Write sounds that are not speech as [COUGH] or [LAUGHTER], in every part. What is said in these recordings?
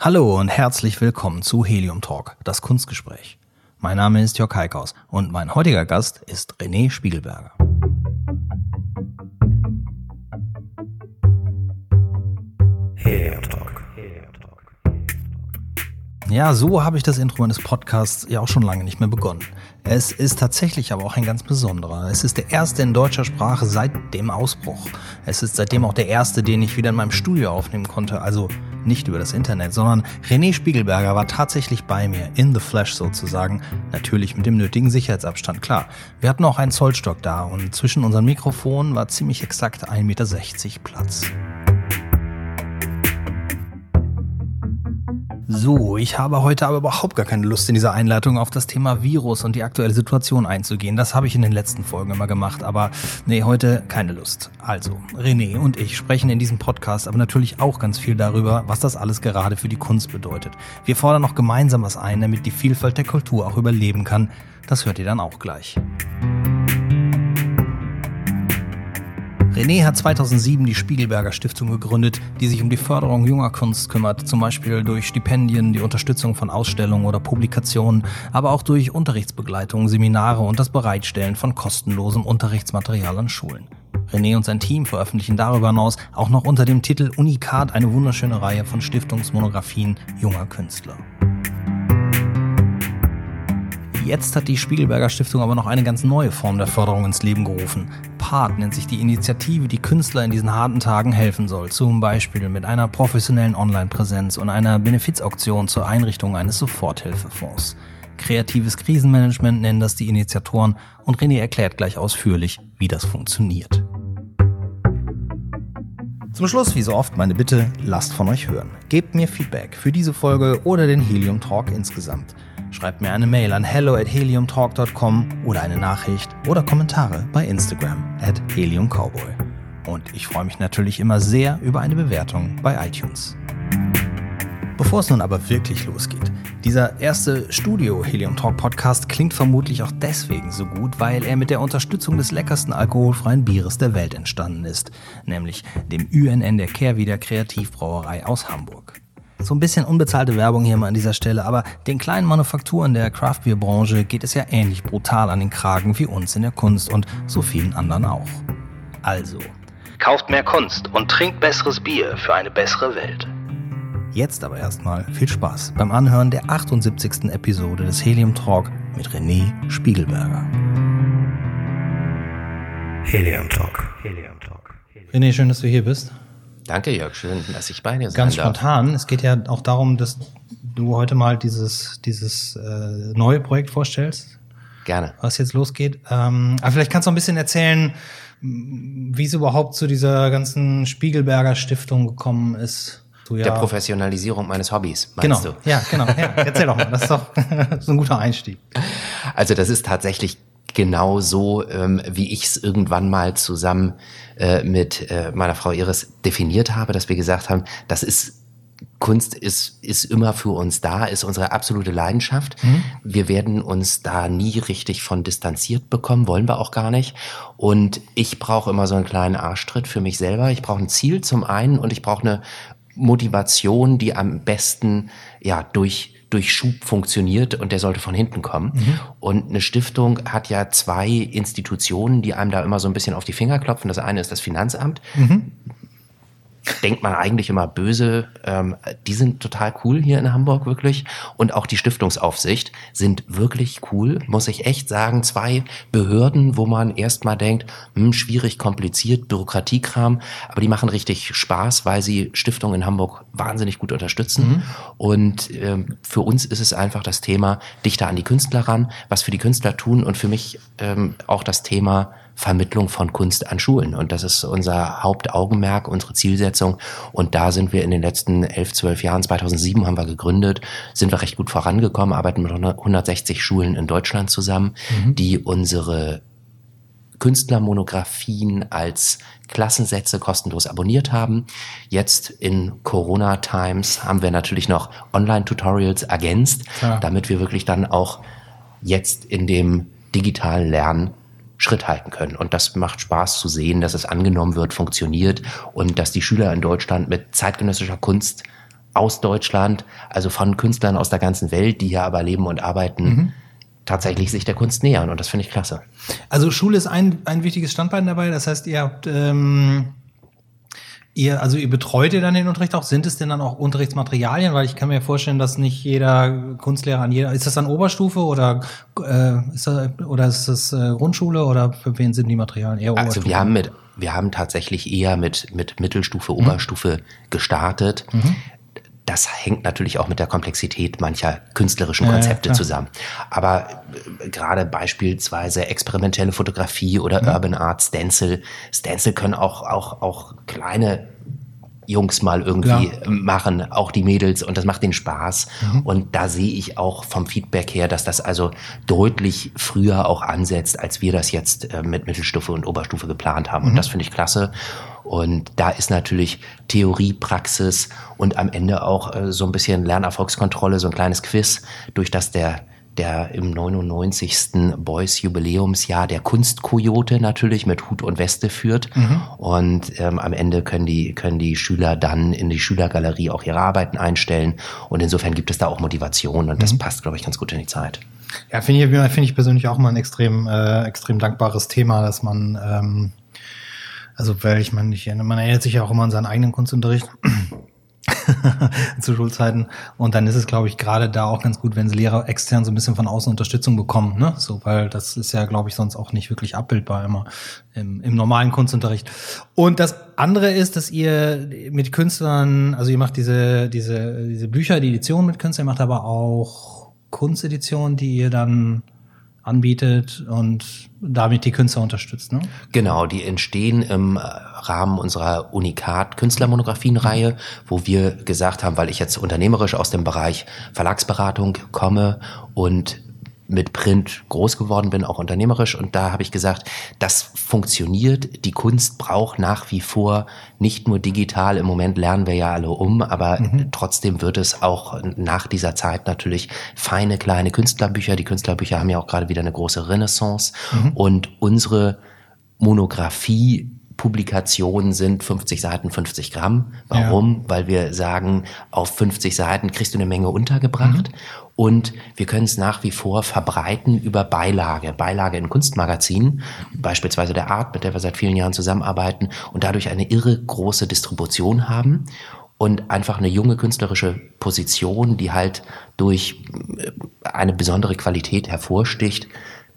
Hallo und herzlich willkommen zu Helium Talk, das Kunstgespräch. Mein Name ist Jörg Heikaus und mein heutiger Gast ist René Spiegelberger. Helium Talk. Ja, so habe ich das Intro meines Podcasts ja auch schon lange nicht mehr begonnen. Es ist tatsächlich aber auch ein ganz besonderer. Es ist der erste in deutscher Sprache seit dem Ausbruch. Es ist seitdem auch der erste, den ich wieder in meinem Studio aufnehmen konnte. Also nicht über das Internet, sondern René Spiegelberger war tatsächlich bei mir, in the flesh sozusagen. Natürlich mit dem nötigen Sicherheitsabstand, klar. Wir hatten auch einen Zollstock da und zwischen unseren Mikrofonen war ziemlich exakt 1,60 Meter Platz. So, ich habe heute aber überhaupt gar keine Lust in dieser Einleitung auf das Thema Virus und die aktuelle Situation einzugehen. Das habe ich in den letzten Folgen immer gemacht, aber nee, heute keine Lust. Also, René und ich sprechen in diesem Podcast aber natürlich auch ganz viel darüber, was das alles gerade für die Kunst bedeutet. Wir fordern noch gemeinsam was ein, damit die Vielfalt der Kultur auch überleben kann. Das hört ihr dann auch gleich. René hat 2007 die Spiegelberger Stiftung gegründet, die sich um die Förderung junger Kunst kümmert, zum Beispiel durch Stipendien, die Unterstützung von Ausstellungen oder Publikationen, aber auch durch Unterrichtsbegleitung, Seminare und das Bereitstellen von kostenlosem Unterrichtsmaterial an Schulen. René und sein Team veröffentlichen darüber hinaus auch noch unter dem Titel Unikat eine wunderschöne Reihe von Stiftungsmonographien junger Künstler. Jetzt hat die Spiegelberger Stiftung aber noch eine ganz neue Form der Förderung ins Leben gerufen. PART nennt sich die Initiative, die Künstler in diesen harten Tagen helfen soll. Zum Beispiel mit einer professionellen Online-Präsenz und einer Benefizauktion zur Einrichtung eines Soforthilfefonds. Kreatives Krisenmanagement nennen das die Initiatoren und René erklärt gleich ausführlich, wie das funktioniert. Zum Schluss, wie so oft, meine Bitte, lasst von euch hören. Gebt mir Feedback für diese Folge oder den Helium Talk insgesamt. Schreibt mir eine Mail an hello at heliumtalk.com oder eine Nachricht oder Kommentare bei Instagram at heliumcowboy. Und ich freue mich natürlich immer sehr über eine Bewertung bei iTunes. Bevor es nun aber wirklich losgeht, dieser erste Studio Helium Talk Podcast klingt vermutlich auch deswegen so gut, weil er mit der Unterstützung des leckersten alkoholfreien Bieres der Welt entstanden ist, nämlich dem UNN der Kehrwieder Kreativbrauerei aus Hamburg. So ein bisschen unbezahlte Werbung hier mal an dieser Stelle, aber den kleinen Manufakturen der Craftbeer-Branche geht es ja ähnlich brutal an den Kragen wie uns in der Kunst und so vielen anderen auch. Also, kauft mehr Kunst und trinkt besseres Bier für eine bessere Welt. Jetzt aber erstmal viel Spaß beim Anhören der 78. Episode des Helium Talk mit René Spiegelberger. Helium Talk. Helium Talk. René, schön, dass du hier bist. Danke, Jörg. Schön, dass ich bei dir sein Ganz darf. spontan. Es geht ja auch darum, dass du heute mal dieses, dieses äh, neue Projekt vorstellst. Gerne. Was jetzt losgeht. Ähm, aber vielleicht kannst du ein bisschen erzählen, wie es überhaupt zu dieser ganzen Spiegelberger Stiftung gekommen ist. Du, ja, Der Professionalisierung meines Hobbys, meinst genau, du? Ja, genau. Ja, erzähl doch mal. Das ist doch [LAUGHS] so ein guter Einstieg. Also das ist tatsächlich genau so, ähm, wie ich es irgendwann mal zusammen äh, mit äh, meiner Frau Iris definiert habe, dass wir gesagt haben, das ist Kunst ist, ist immer für uns da, ist unsere absolute Leidenschaft. Mhm. Wir werden uns da nie richtig von distanziert bekommen, wollen wir auch gar nicht. Und ich brauche immer so einen kleinen Arschtritt für mich selber. Ich brauche ein Ziel zum einen und ich brauche eine Motivation, die am besten ja durch durch Schub funktioniert und der sollte von hinten kommen. Mhm. Und eine Stiftung hat ja zwei Institutionen, die einem da immer so ein bisschen auf die Finger klopfen. Das eine ist das Finanzamt. Mhm denkt man eigentlich immer böse. Ähm, die sind total cool hier in Hamburg wirklich. Und auch die Stiftungsaufsicht sind wirklich cool, muss ich echt sagen. Zwei Behörden, wo man erstmal denkt, hm, schwierig, kompliziert, Bürokratiekram. Aber die machen richtig Spaß, weil sie Stiftungen in Hamburg wahnsinnig gut unterstützen. Mhm. Und ähm, für uns ist es einfach das Thema dichter an die Künstler ran, was für die Künstler tun und für mich ähm, auch das Thema Vermittlung von Kunst an Schulen. Und das ist unser Hauptaugenmerk, unsere Zielsetzung. Und da sind wir in den letzten elf, zwölf Jahren, 2007 haben wir gegründet, sind wir recht gut vorangekommen, arbeiten mit 160 Schulen in Deutschland zusammen, mhm. die unsere Künstlermonographien als Klassensätze kostenlos abonniert haben. Jetzt in Corona-Times haben wir natürlich noch Online-Tutorials ergänzt, ja. damit wir wirklich dann auch jetzt in dem digitalen Lernen Schritt halten können. Und das macht Spaß zu sehen, dass es angenommen wird, funktioniert und dass die Schüler in Deutschland mit zeitgenössischer Kunst aus Deutschland, also von Künstlern aus der ganzen Welt, die hier aber leben und arbeiten, mhm. tatsächlich sich der Kunst nähern. Und das finde ich klasse. Also Schule ist ein, ein wichtiges Standbein dabei. Das heißt, ihr habt ähm, Ihr, also ihr betreut ihr dann den Unterricht auch? Sind es denn dann auch Unterrichtsmaterialien? Weil ich kann mir vorstellen, dass nicht jeder Kunstlehrer an jeder, ist das dann Oberstufe oder äh, ist das, oder ist das äh, Grundschule oder für wen sind die Materialien eher Oberstufe? Also wir haben mit, wir haben tatsächlich eher mit, mit Mittelstufe, mhm. Oberstufe gestartet. Mhm. Das hängt natürlich auch mit der Komplexität mancher künstlerischen Konzepte ja, zusammen. Aber äh, gerade beispielsweise experimentelle Fotografie oder mhm. Urban Art, Stencil. Stencil können auch, auch, auch kleine Jungs mal irgendwie ja. machen, auch die Mädels und das macht den Spaß. Mhm. Und da sehe ich auch vom Feedback her, dass das also deutlich früher auch ansetzt, als wir das jetzt äh, mit Mittelstufe und Oberstufe geplant haben. Mhm. Und das finde ich klasse. Und da ist natürlich Theorie, Praxis und am Ende auch äh, so ein bisschen Lernerfolgskontrolle, so ein kleines Quiz, durch das der der im 99. Boys Jubiläumsjahr der Kunstkojote natürlich mit Hut und Weste führt. Mhm. Und ähm, am Ende können die, können die Schüler dann in die Schülergalerie auch ihre Arbeiten einstellen. Und insofern gibt es da auch Motivation und mhm. das passt, glaube ich, ganz gut in die Zeit. Ja, finde ich, finde ich persönlich auch mal ein extrem, äh, extrem dankbares Thema, dass man, ähm, also weil ich meine, ich, man erinnert sich ja auch immer an seinen eigenen Kunstunterricht. [LAUGHS] zu Schulzeiten. Und dann ist es, glaube ich, gerade da auch ganz gut, wenn sie Lehrer extern so ein bisschen von außen Unterstützung bekommen, ne? So, weil das ist ja, glaube ich, sonst auch nicht wirklich abbildbar immer im, im normalen Kunstunterricht. Und das andere ist, dass ihr mit Künstlern, also ihr macht diese, diese, diese Bücher, die Edition mit Künstlern, ihr macht aber auch Kunsteditionen, die ihr dann anbietet und damit die Künstler unterstützt. Ne? Genau, die entstehen im Rahmen unserer Unikat Künstlermonographienreihe, wo wir gesagt haben, weil ich jetzt unternehmerisch aus dem Bereich Verlagsberatung komme und mit Print groß geworden bin, auch unternehmerisch. Und da habe ich gesagt, das funktioniert. Die Kunst braucht nach wie vor nicht nur digital. Im Moment lernen wir ja alle um, aber mhm. trotzdem wird es auch nach dieser Zeit natürlich feine kleine Künstlerbücher. Die Künstlerbücher haben ja auch gerade wieder eine große Renaissance. Mhm. Und unsere Monographie Publikationen sind 50 Seiten, 50 Gramm. Warum? Ja. Weil wir sagen, auf 50 Seiten kriegst du eine Menge untergebracht. Mhm. Und wir können es nach wie vor verbreiten über Beilage, Beilage in Kunstmagazinen, beispielsweise der Art, mit der wir seit vielen Jahren zusammenarbeiten und dadurch eine irre große Distribution haben und einfach eine junge künstlerische Position, die halt durch äh, eine besondere Qualität hervorsticht,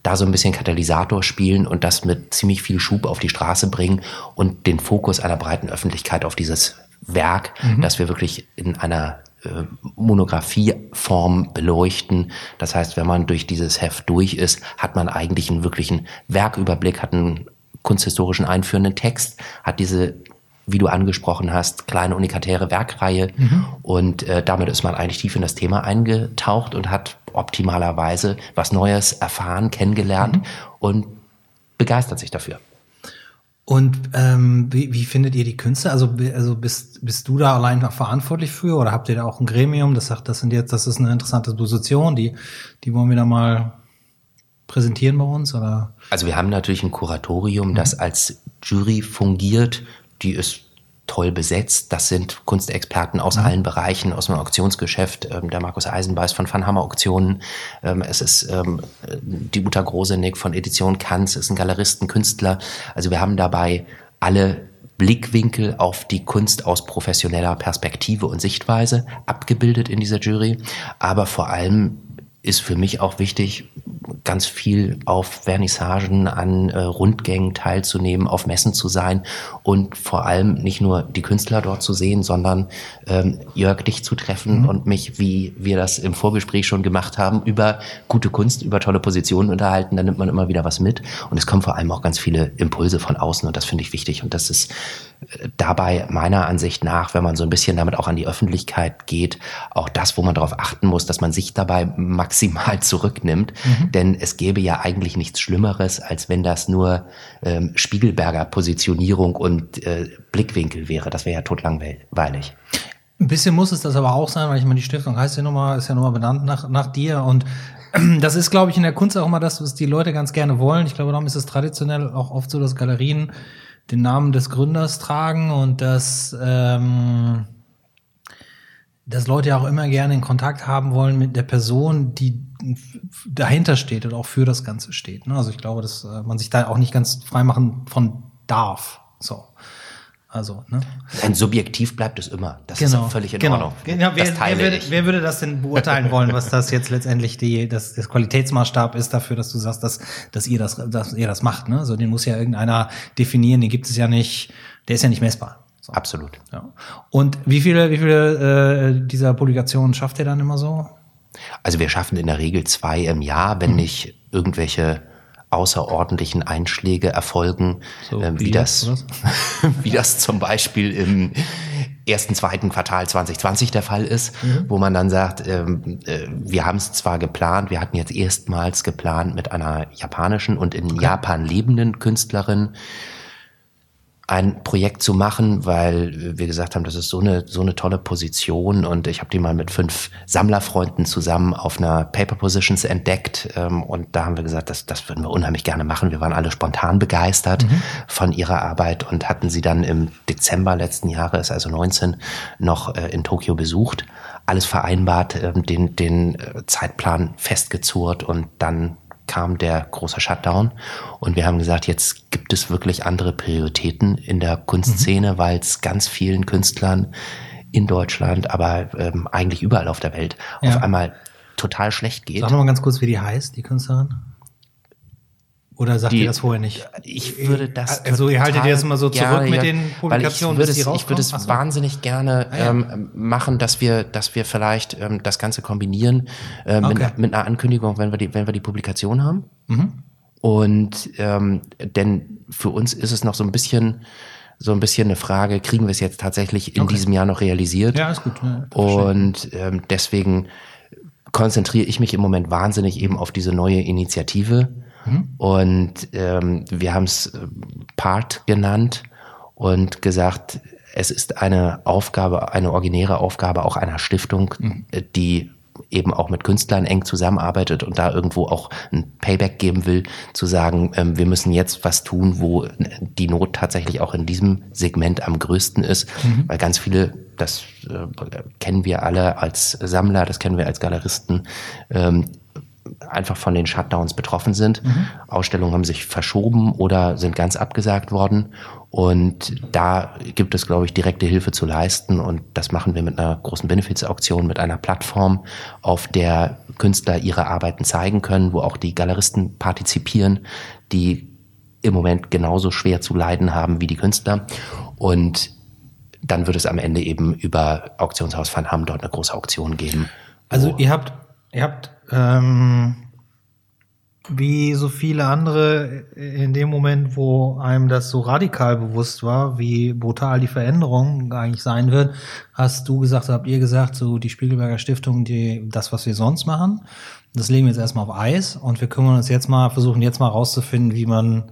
da so ein bisschen Katalysator spielen und das mit ziemlich viel Schub auf die Straße bringen und den Fokus einer breiten Öffentlichkeit auf dieses Werk, mhm. dass wir wirklich in einer Monographieform beleuchten. Das heißt, wenn man durch dieses Heft durch ist, hat man eigentlich einen wirklichen Werküberblick, hat einen kunsthistorischen einführenden Text, hat diese wie du angesprochen hast, kleine unikatäre Werkreihe. Mhm. Und äh, damit ist man eigentlich tief in das Thema eingetaucht und hat optimalerweise was Neues erfahren, kennengelernt mhm. und begeistert sich dafür. Und ähm, wie, wie findet ihr die Künste? Also, also bist, bist du da allein noch verantwortlich für oder habt ihr da auch ein Gremium, das sagt, das sind jetzt, das ist eine interessante Position, die, die wollen wir da mal präsentieren bei uns? Oder? Also wir haben natürlich ein Kuratorium, mhm. das als Jury fungiert, die ist toll besetzt. Das sind Kunstexperten aus mhm. allen Bereichen, aus dem Auktionsgeschäft. Ähm, der Markus Eisenbeiß von Van Hammer Auktionen. Ähm, es ist ähm, die Uta Grosenick von Edition Kanz. Es sind Galeristen, Künstler. Also wir haben dabei alle Blickwinkel auf die Kunst aus professioneller Perspektive und Sichtweise abgebildet in dieser Jury. Aber vor allem ist für mich auch wichtig, ganz viel auf Vernissagen, an äh, Rundgängen teilzunehmen, auf Messen zu sein und vor allem nicht nur die Künstler dort zu sehen, sondern ähm, Jörg dich zu treffen mhm. und mich, wie wir das im Vorgespräch schon gemacht haben, über gute Kunst, über tolle Positionen unterhalten. Da nimmt man immer wieder was mit und es kommen vor allem auch ganz viele Impulse von außen und das finde ich wichtig und das ist dabei meiner Ansicht nach, wenn man so ein bisschen damit auch an die Öffentlichkeit geht, auch das, wo man darauf achten muss, dass man sich dabei maximal [LAUGHS] zurücknimmt. Mhm. Denn es gäbe ja eigentlich nichts Schlimmeres, als wenn das nur ähm, Spiegelberger Positionierung und äh, Blickwinkel wäre. Das wäre ja totlangweilig. Ein bisschen muss es das aber auch sein, weil ich meine, die Stiftung heißt ja nochmal, ist ja nochmal benannt nach, nach dir und [CLEARS THROAT] das ist, glaube ich, in der Kunst auch immer das, was die Leute ganz gerne wollen. Ich glaube, darum ist es traditionell auch oft so, dass Galerien den Namen des Gründers tragen und dass ähm, dass Leute ja auch immer gerne in Kontakt haben wollen mit der Person, die dahinter steht und auch für das Ganze steht. Ne? Also ich glaube, dass äh, man sich da auch nicht ganz frei machen von darf. So. Also, ne? Ein Subjektiv bleibt es immer. Das genau. ist völlig in genau. Ordnung. Genau. Wer, wer, würde, wer würde das denn beurteilen wollen, was das jetzt letztendlich die, das, das Qualitätsmaßstab ist dafür, dass du sagst, dass, dass ihr das, dass ihr das macht, ne? So, den muss ja irgendeiner definieren, den gibt es ja nicht, der ist ja nicht messbar. So. Absolut. Ja. Und wie viele, wie viele äh, dieser Publikationen schafft ihr dann immer so? Also wir schaffen in der Regel zwei im Jahr, Mhm. wenn nicht irgendwelche außerordentlichen Einschläge erfolgen, So, ähm, wie wie, das, [LAUGHS] wie das zum Beispiel im ersten, zweiten Quartal 2020 der Fall ist, Mhm. wo man dann sagt, ähm, äh, wir haben es zwar geplant, wir hatten jetzt erstmals geplant mit einer japanischen und in Japan lebenden Künstlerin ein Projekt zu machen, weil wir gesagt haben, das ist so eine so eine tolle Position und ich habe die mal mit fünf Sammlerfreunden zusammen auf einer Paper Positions entdeckt ähm, und da haben wir gesagt, das das würden wir unheimlich gerne machen. Wir waren alle spontan begeistert von ihrer Arbeit und hatten sie dann im Dezember letzten Jahres, also 19, noch äh, in Tokio besucht. Alles vereinbart, ähm, den den äh, Zeitplan festgezurrt und dann kam der große Shutdown und wir haben gesagt, jetzt gibt es wirklich andere Prioritäten in der Kunstszene, weil es ganz vielen Künstlern in Deutschland, aber ähm, eigentlich überall auf der Welt Ja. auf einmal total schlecht geht. Sag mal ganz kurz, wie die heißt, die Künstlerin. Oder sagt Die- ihr das vorher nicht? Ich würde das Also ihr haltet das immer so zurück mit den weil Publikationen, ich würde es, ich würde es? Ach so. wahnsinnig gerne Ah, ja. ähm, machen, dass wir, dass wir vielleicht ähm, das Ganze kombinieren äh, Okay. mit, mit einer Ankündigung, wenn wir die, wenn wir die Publikation haben. Mhm. Und ähm, denn für uns ist es noch so ein bisschen so ein bisschen eine Frage, kriegen wir es jetzt tatsächlich in Okay. diesem Jahr noch realisiert? Ja, ist gut. Ja. Und ähm, deswegen konzentriere ich mich im Moment wahnsinnig eben auf diese neue Initiative. Mhm. Und ähm, wir haben es Part genannt und gesagt, es ist eine Aufgabe, eine originäre Aufgabe auch einer Stiftung, Mhm. äh, die eben auch mit Künstlern eng zusammenarbeitet und da irgendwo auch ein Payback geben will, zu sagen, ähm, wir müssen jetzt was tun, wo die Not tatsächlich auch in diesem Segment am größten ist, weil ganz viele, das äh, kennen wir alle als Sammler, das kennen wir als Galeristen, ähm, einfach von den Shutdowns betroffen sind. Ausstellungen haben sich verschoben oder sind ganz abgesagt worden. Und da gibt es, glaube ich, direkte Hilfe zu leisten. Und das machen wir mit einer großen Benefits-Auktion, mit einer Plattform, auf der Künstler ihre Arbeiten zeigen können, wo auch die Galeristen partizipieren, die im Moment genauso schwer zu leiden haben wie die Künstler. Und dann wird es am Ende eben über Auktionshaus Van Ham dort eine große Auktion geben. Also ihr habt, ihr habt ähm, wie so viele andere in dem Moment, wo einem das so radikal bewusst war, wie brutal die Veränderung eigentlich sein wird, hast du gesagt, habt ihr gesagt, so die Spiegelberger Stiftung, die das, was wir sonst machen, das legen wir jetzt erstmal auf Eis und wir kümmern uns jetzt mal, versuchen jetzt mal rauszufinden, wie man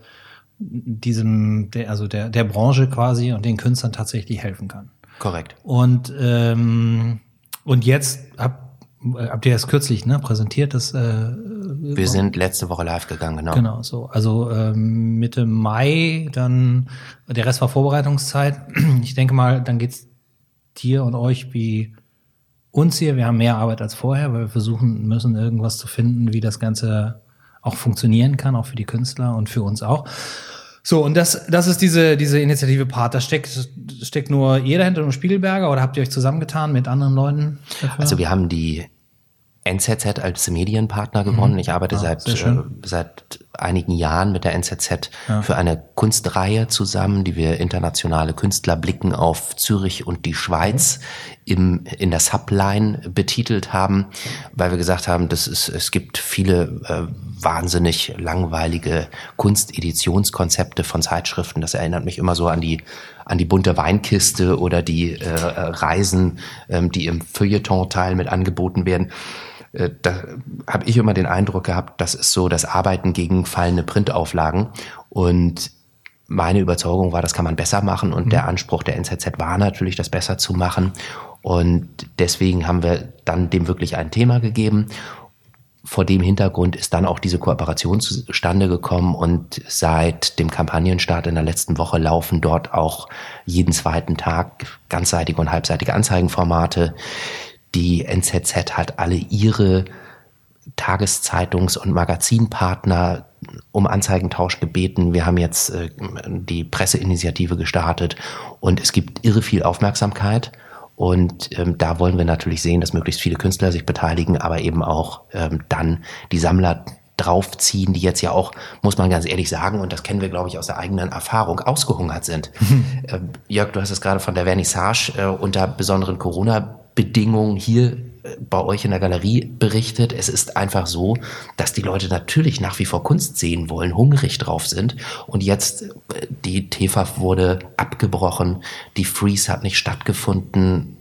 diesem, der, also der, der Branche quasi und den Künstlern tatsächlich helfen kann. Korrekt. Und, ähm, und jetzt habt, habt ihr das kürzlich ne, präsentiert, das äh, Wir sind letzte Woche live gegangen, genau. genau so. Also ähm, Mitte Mai, dann der Rest war Vorbereitungszeit. [CLEARS THROAT] Ich denke mal, dann geht's dir und euch wie uns hier. Wir haben mehr Arbeit als vorher, weil wir versuchen müssen, irgendwas zu finden, wie das Ganze auch funktionieren kann, auch für die Künstler und für uns auch. So, und das, das ist diese, diese Initiative Part. Da steckt, steckt nur ihr dahinter, nur Spiegelberger, oder habt ihr euch zusammengetan mit anderen Leuten? Dafür? Also wir haben die NZZ als Medienpartner gewonnen. Ich arbeite Ah, seit, äh, seit einigen Jahren mit der NZZ für eine Kunstreihe zusammen, die wir internationale Künstler blicken auf Zürich und die Schweiz im, in der Subline betitelt haben, weil wir gesagt haben, das ist, es gibt viele äh, wahnsinnig langweilige Kunsteditionskonzepte von Zeitschriften. Das erinnert mich immer so an die an die bunte Weinkiste oder die äh, äh, Reisen, ähm, die im Feuilleton-Teil mit angeboten werden. Äh, da habe ich immer den Eindruck gehabt, das ist so das Arbeiten gegen fallende Printauflagen. Und meine Überzeugung war, das kann man besser machen. Und der Anspruch der NZZ war natürlich, das besser zu machen. Und deswegen haben wir dann dem wirklich ein Thema gegeben. Vor dem Hintergrund ist dann auch diese Kooperation zustande gekommen und seit dem Kampagnenstart in der letzten Woche laufen dort auch jeden zweiten Tag ganzseitige und halbseitige Anzeigenformate, Die NZZ hat alle ihre Tageszeitungs- und Magazinpartner um Anzeigentausch gebeten. Wir haben jetzt äh, die Presseinitiative gestartet und es gibt irre viel Aufmerksamkeit. Und ähm, da wollen wir natürlich sehen, dass möglichst viele Künstler sich beteiligen, aber eben auch ähm, dann die Sammler draufziehen, die jetzt ja auch, muss man ganz ehrlich sagen, und das kennen wir, glaube ich, aus der eigenen Erfahrung, ausgehungert sind. äh, Jörg, du hast es gerade von der Vernissage äh, unter besonderen Corona-Bedingungen hier bei euch in der Galerie berichtet. Es ist einfach so, dass die Leute natürlich nach wie vor Kunst sehen wollen, hungrig drauf sind. Und jetzt, äh, die TFAF wurde abgebrochen, die Freeze hat nicht stattgefunden.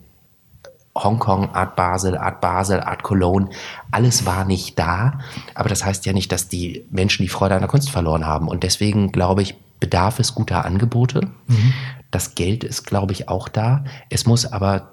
Hongkong, Art Basel, Art Basel, Art Cologne, alles war nicht da. Aber das heißt ja nicht, dass die Menschen die Freude an der Kunst verloren haben. Und deswegen glaube ich, bedarf es guter Angebote. Mhm. Das Geld ist, glaube ich, auch da. Es muss aber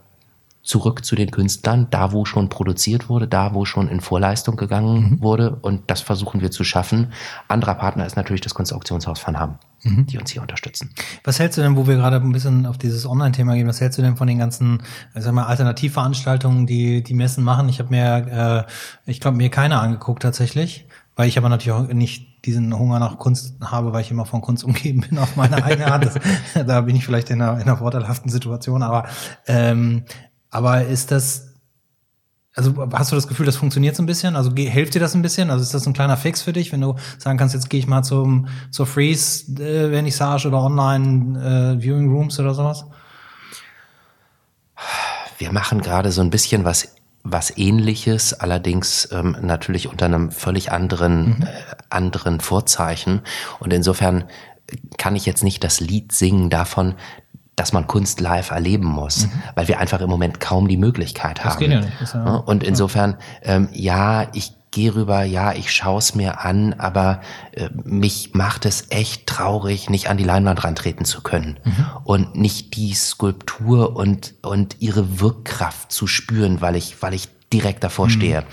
zurück zu den Künstlern, da wo schon produziert wurde, da wo schon in Vorleistung gegangen mhm. wurde. Und das versuchen wir zu schaffen. Anderer Partner ist natürlich das Kunstauktionshaus Van Ham, mhm. die uns hier unterstützen. Was hältst du denn, wo wir gerade ein bisschen auf dieses Online-Thema gehen, was hältst du denn von den ganzen, sag mal, Alternativveranstaltungen, die die Messen machen? Ich habe mir, äh, ich glaube, mir keine angeguckt tatsächlich, weil ich aber natürlich auch nicht diesen Hunger nach Kunst habe, weil ich immer von Kunst umgeben bin auf meine eigene Art. [LAUGHS] Das, da bin ich vielleicht in einer, in einer vorteilhaften Situation, aber ähm, aber ist das, also hast du das Gefühl, das funktioniert so ein bisschen? Also hilft dir das ein bisschen? Also ist das ein kleiner Fix für dich, wenn du sagen kannst, jetzt gehe ich mal zum zur Freeze äh, Vernissage oder Online äh, Viewing Rooms oder sowas? Wir machen gerade so ein bisschen was was ähnliches, allerdings ähm, natürlich unter einem völlig anderen mhm. äh, anderen Vorzeichen und insofern kann ich jetzt nicht das Lied singen davon, dass man Kunst live erleben muss, mhm. weil wir einfach im Moment kaum die Möglichkeit das haben. Geht ja nicht. Ja, und insofern, ähm, ja, ich gehe rüber, ja, ich schaue es mir an, aber äh, mich macht es echt traurig, nicht an die Leinwand rantreten zu können mhm. und nicht die Skulptur und und ihre Wirkkraft zu spüren, weil ich weil ich direkt davor mhm. stehe.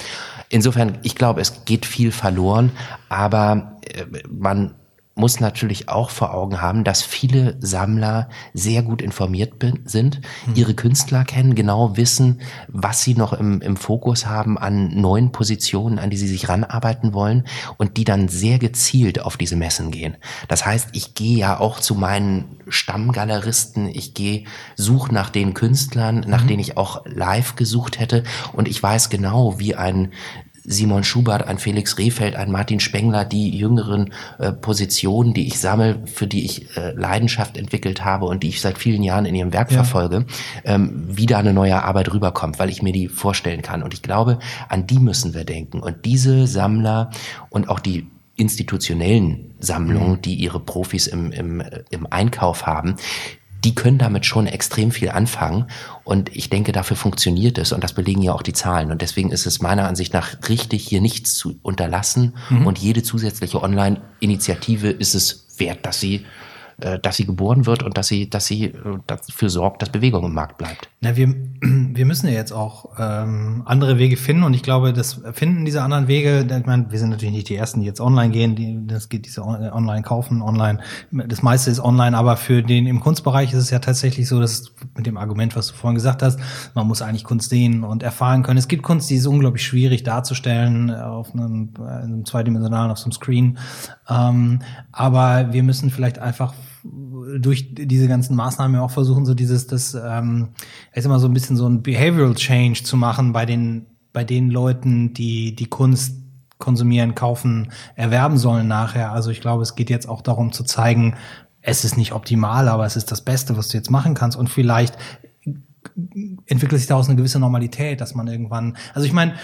Insofern, ich glaube, es geht viel verloren, aber äh, man muss natürlich auch vor Augen haben, dass viele Sammler sehr gut informiert sind, mhm. ihre Künstler kennen, genau wissen, was sie noch im, im Fokus haben an neuen Positionen, an die sie sich ranarbeiten wollen und die dann sehr gezielt auf diese Messen gehen. Das heißt, ich gehe ja auch zu meinen Stammgaleristen, ich gehe, suche nach den Künstlern, nach mhm. denen ich auch live gesucht hätte und ich weiß genau, wie ein Simon Schubert, ein Felix Rehfeld, ein Martin Spengler, die jüngeren äh, Positionen, die ich sammle, für die ich äh, Leidenschaft entwickelt habe und die ich seit vielen Jahren in ihrem Werk ja. verfolge, ähm, wieder eine neue Arbeit rüberkommt, weil ich mir die vorstellen kann. Und ich glaube, an die müssen wir denken. Und diese Sammler und auch die institutionellen Sammlungen, mhm. die ihre Profis im, im, im Einkauf haben, die können damit schon extrem viel anfangen. Und ich denke, dafür funktioniert es. Und das belegen ja auch die Zahlen. Und deswegen ist es meiner Ansicht nach richtig, hier nichts zu unterlassen. Mhm. Und jede zusätzliche Online-Initiative ist es wert, dass sie dass sie geboren wird und dass sie, dass sie äh, dafür sorgt, dass Bewegung im Markt bleibt. Na, wir, [CLEARS THROAT] wir müssen ja jetzt auch ähm, andere Wege finden und ich glaube, das Finden dieser anderen Wege, ich meine, wir sind natürlich nicht die Ersten, die jetzt online gehen, die, das geht diese online kaufen, online, das meiste ist online, aber für den im Kunstbereich ist es ja tatsächlich so, dass mit dem Argument, was du vorhin gesagt hast, man muss eigentlich Kunst sehen und erfahren können. Es gibt Kunst, die ist unglaublich schwierig darzustellen auf einem, äh, einem zweidimensionalen, auf so einem Screen. Ähm, aber wir müssen vielleicht einfach durch diese ganzen Maßnahmen auch versuchen, so dieses, das, ähm, ist immer so ein bisschen so ein Behavioral Change zu machen bei den, bei den Leuten, die die Kunst konsumieren, kaufen, erwerben sollen nachher. Also ich glaube, es geht jetzt auch darum zu zeigen, es ist nicht optimal, aber es ist das Beste, was du jetzt machen kannst. Und vielleicht entwickelt sich daraus eine gewisse Normalität, dass man irgendwann, also ich meine,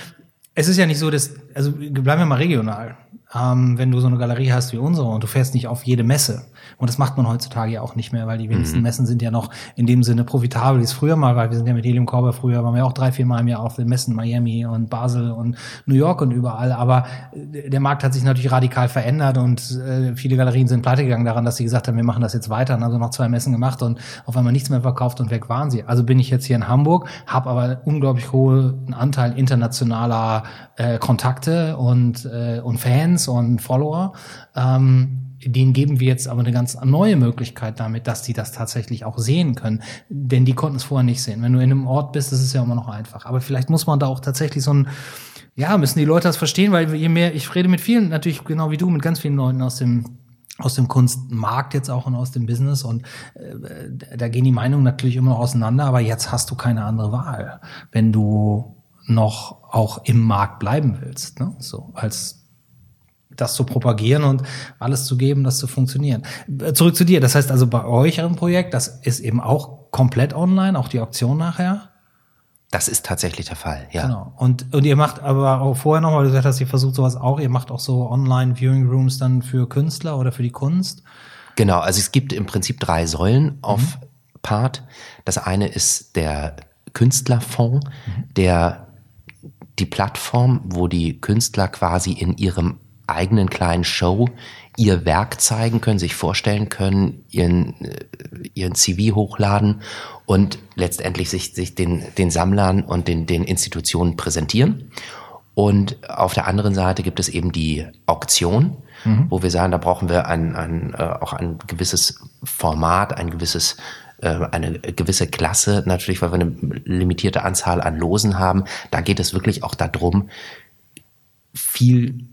es ist ja nicht so, dass, also bleiben wir mal regional ähm, wenn du so eine Galerie hast wie unsere und du fährst nicht auf jede Messe. Und das macht man heutzutage ja auch nicht mehr, weil die wenigsten mhm. Messen sind ja noch in dem Sinne profitabel, wie es früher mal war. Wir sind ja mit Helium Corber früher, waren wir auch drei, vier Mal im Jahr auf den Messen, Miami und Basel und New York und überall. Aber äh, der Markt hat sich natürlich radikal verändert und äh, viele Galerien sind pleite gegangen daran, dass sie gesagt haben, wir machen das jetzt weiter. Und also noch zwei Messen gemacht und auf einmal nichts mehr verkauft und weg waren sie. Also bin ich jetzt hier in Hamburg, habe aber unglaublich hohen Anteil internationaler äh, Kontakte und, äh, und Fans und Follower. Ähm, denen geben wir jetzt aber eine ganz neue Möglichkeit damit, dass die das tatsächlich auch sehen können. Denn die konnten es vorher nicht sehen. Wenn du in einem Ort bist, ist es ja immer noch einfach. Aber vielleicht muss man da auch tatsächlich so ein, ja, müssen die Leute das verstehen, weil je mehr, ich rede mit vielen, natürlich genau wie du, mit ganz vielen Leuten aus dem aus dem Kunstmarkt jetzt auch und aus dem Business und äh, da gehen die Meinungen natürlich immer noch auseinander, aber jetzt hast du keine andere Wahl, wenn du noch auch im Markt bleiben willst, ne? so als das zu propagieren und alles zu geben, das zu funktionieren. Äh, zurück zu dir. Das heißt also bei euch im Projekt, das ist eben auch komplett online, auch die Auktion nachher? Das ist tatsächlich der Fall, ja. Genau. Und, und ihr macht aber auch vorher noch, weil du gesagt hast, ihr versucht sowas auch, ihr macht auch so Online-Viewing Rooms dann für Künstler oder für die Kunst? Genau, also es gibt im Prinzip drei Säulen auf mhm. Part. Das eine ist der Künstlerfonds, mhm. der die Plattform, wo die Künstler quasi in ihrem eigenen kleinen Show ihr Werk zeigen können, sich vorstellen können, ihren, äh, ihren CV hochladen und letztendlich sich, sich den, den Sammlern und den, den Institutionen präsentieren. Und auf der anderen Seite gibt es eben die Auktion, mhm. wo wir sagen, da brauchen wir ein, ein, äh, auch ein gewisses Format, ein gewisses äh, eine gewisse Klasse, natürlich, weil wir eine limitierte Anzahl an Losen haben. Da geht es wirklich auch darum, viel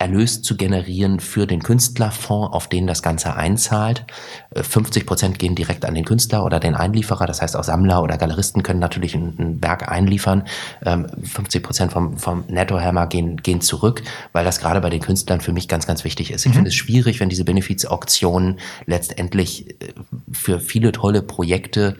Erlös zu generieren für den Künstlerfonds, auf den das Ganze einzahlt. 50 äh, Prozent gehen direkt an den Künstler oder den Einlieferer. Das heißt, auch Sammler oder Galeristen können natürlich ein, ein Werk einliefern. 50 ähm, Prozent vom, vom Nettohammer gehen, gehen zurück, weil das gerade bei den Künstlern für mich ganz, ganz wichtig ist. Ich mhm. finde es schwierig, wenn diese Benefizauktionen letztendlich äh, für viele tolle Projekte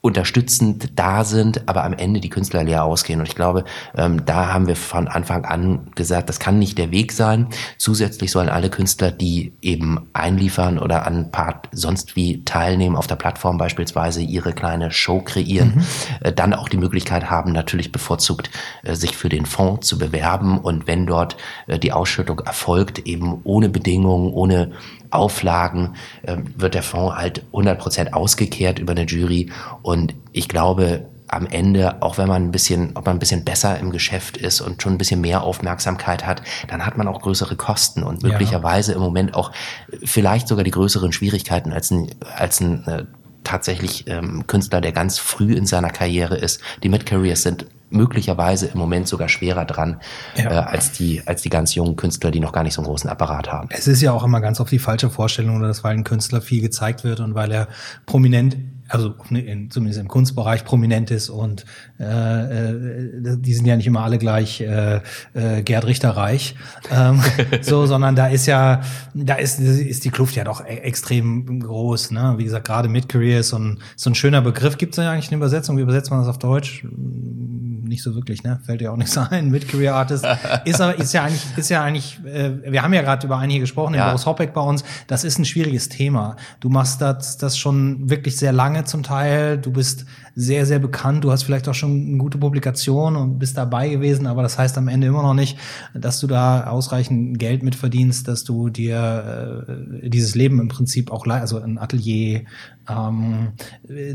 unterstützend da sind, aber am Ende die Künstler leer ausgehen. Und ich glaube, ähm, da haben wir von Anfang an gesagt, das kann nicht der Weg sein. Zusätzlich sollen alle Künstler, die eben einliefern oder an Part sonst wie teilnehmen, auf der Plattform beispielsweise ihre kleine Show kreieren, mhm. äh, dann auch die Möglichkeit haben, natürlich bevorzugt äh, sich für den Fonds zu bewerben. Und wenn dort äh, die Ausschüttung erfolgt, eben ohne Bedingungen, ohne Auflagen äh, wird der Fonds halt 100% ausgekehrt über eine Jury. Und ich glaube, am Ende, auch wenn man ein bisschen, ob man ein bisschen besser im Geschäft ist und schon ein bisschen mehr Aufmerksamkeit hat, dann hat man auch größere Kosten und möglicherweise ja. im Moment auch vielleicht sogar die größeren Schwierigkeiten als ein, als ein äh, tatsächlich ähm, Künstler, der ganz früh in seiner Karriere ist. Die Mid-Careers sind möglicherweise im Moment sogar schwerer dran ja. äh, als die als die ganz jungen Künstler, die noch gar nicht so einen großen Apparat haben. Es ist ja auch immer ganz oft die falsche Vorstellung, dass weil ein Künstler viel gezeigt wird und weil er prominent also in, zumindest im Kunstbereich prominent ist und äh, äh, die sind ja nicht immer alle gleich äh, äh, Gerd Richter reich, ähm, [LAUGHS] so, sondern da ist ja, da ist, ist die Kluft ja doch e-, extrem groß. Ne? Wie gesagt, gerade Mid-Career ist so ein, so ein schöner Begriff. Gibt es ja eigentlich eine Übersetzung? Wie übersetzt man das auf Deutsch? nicht so wirklich, ne? Fällt ja auch nichts [LAUGHS] ein. Mit Career Artist ist aber ist ja eigentlich ist ja eigentlich. Äh, wir haben ja gerade über einige gesprochen, ja. den Boris Hoppeck bei uns. Das ist ein schwieriges Thema. Du machst das das schon wirklich sehr lange zum Teil. Du bist sehr, sehr bekannt. Du hast vielleicht auch schon eine gute Publikation und bist dabei gewesen, aber das heißt am Ende immer noch nicht, dass du da ausreichend Geld mitverdienst, dass du dir äh, dieses Leben im Prinzip auch, also ein Atelier, ähm,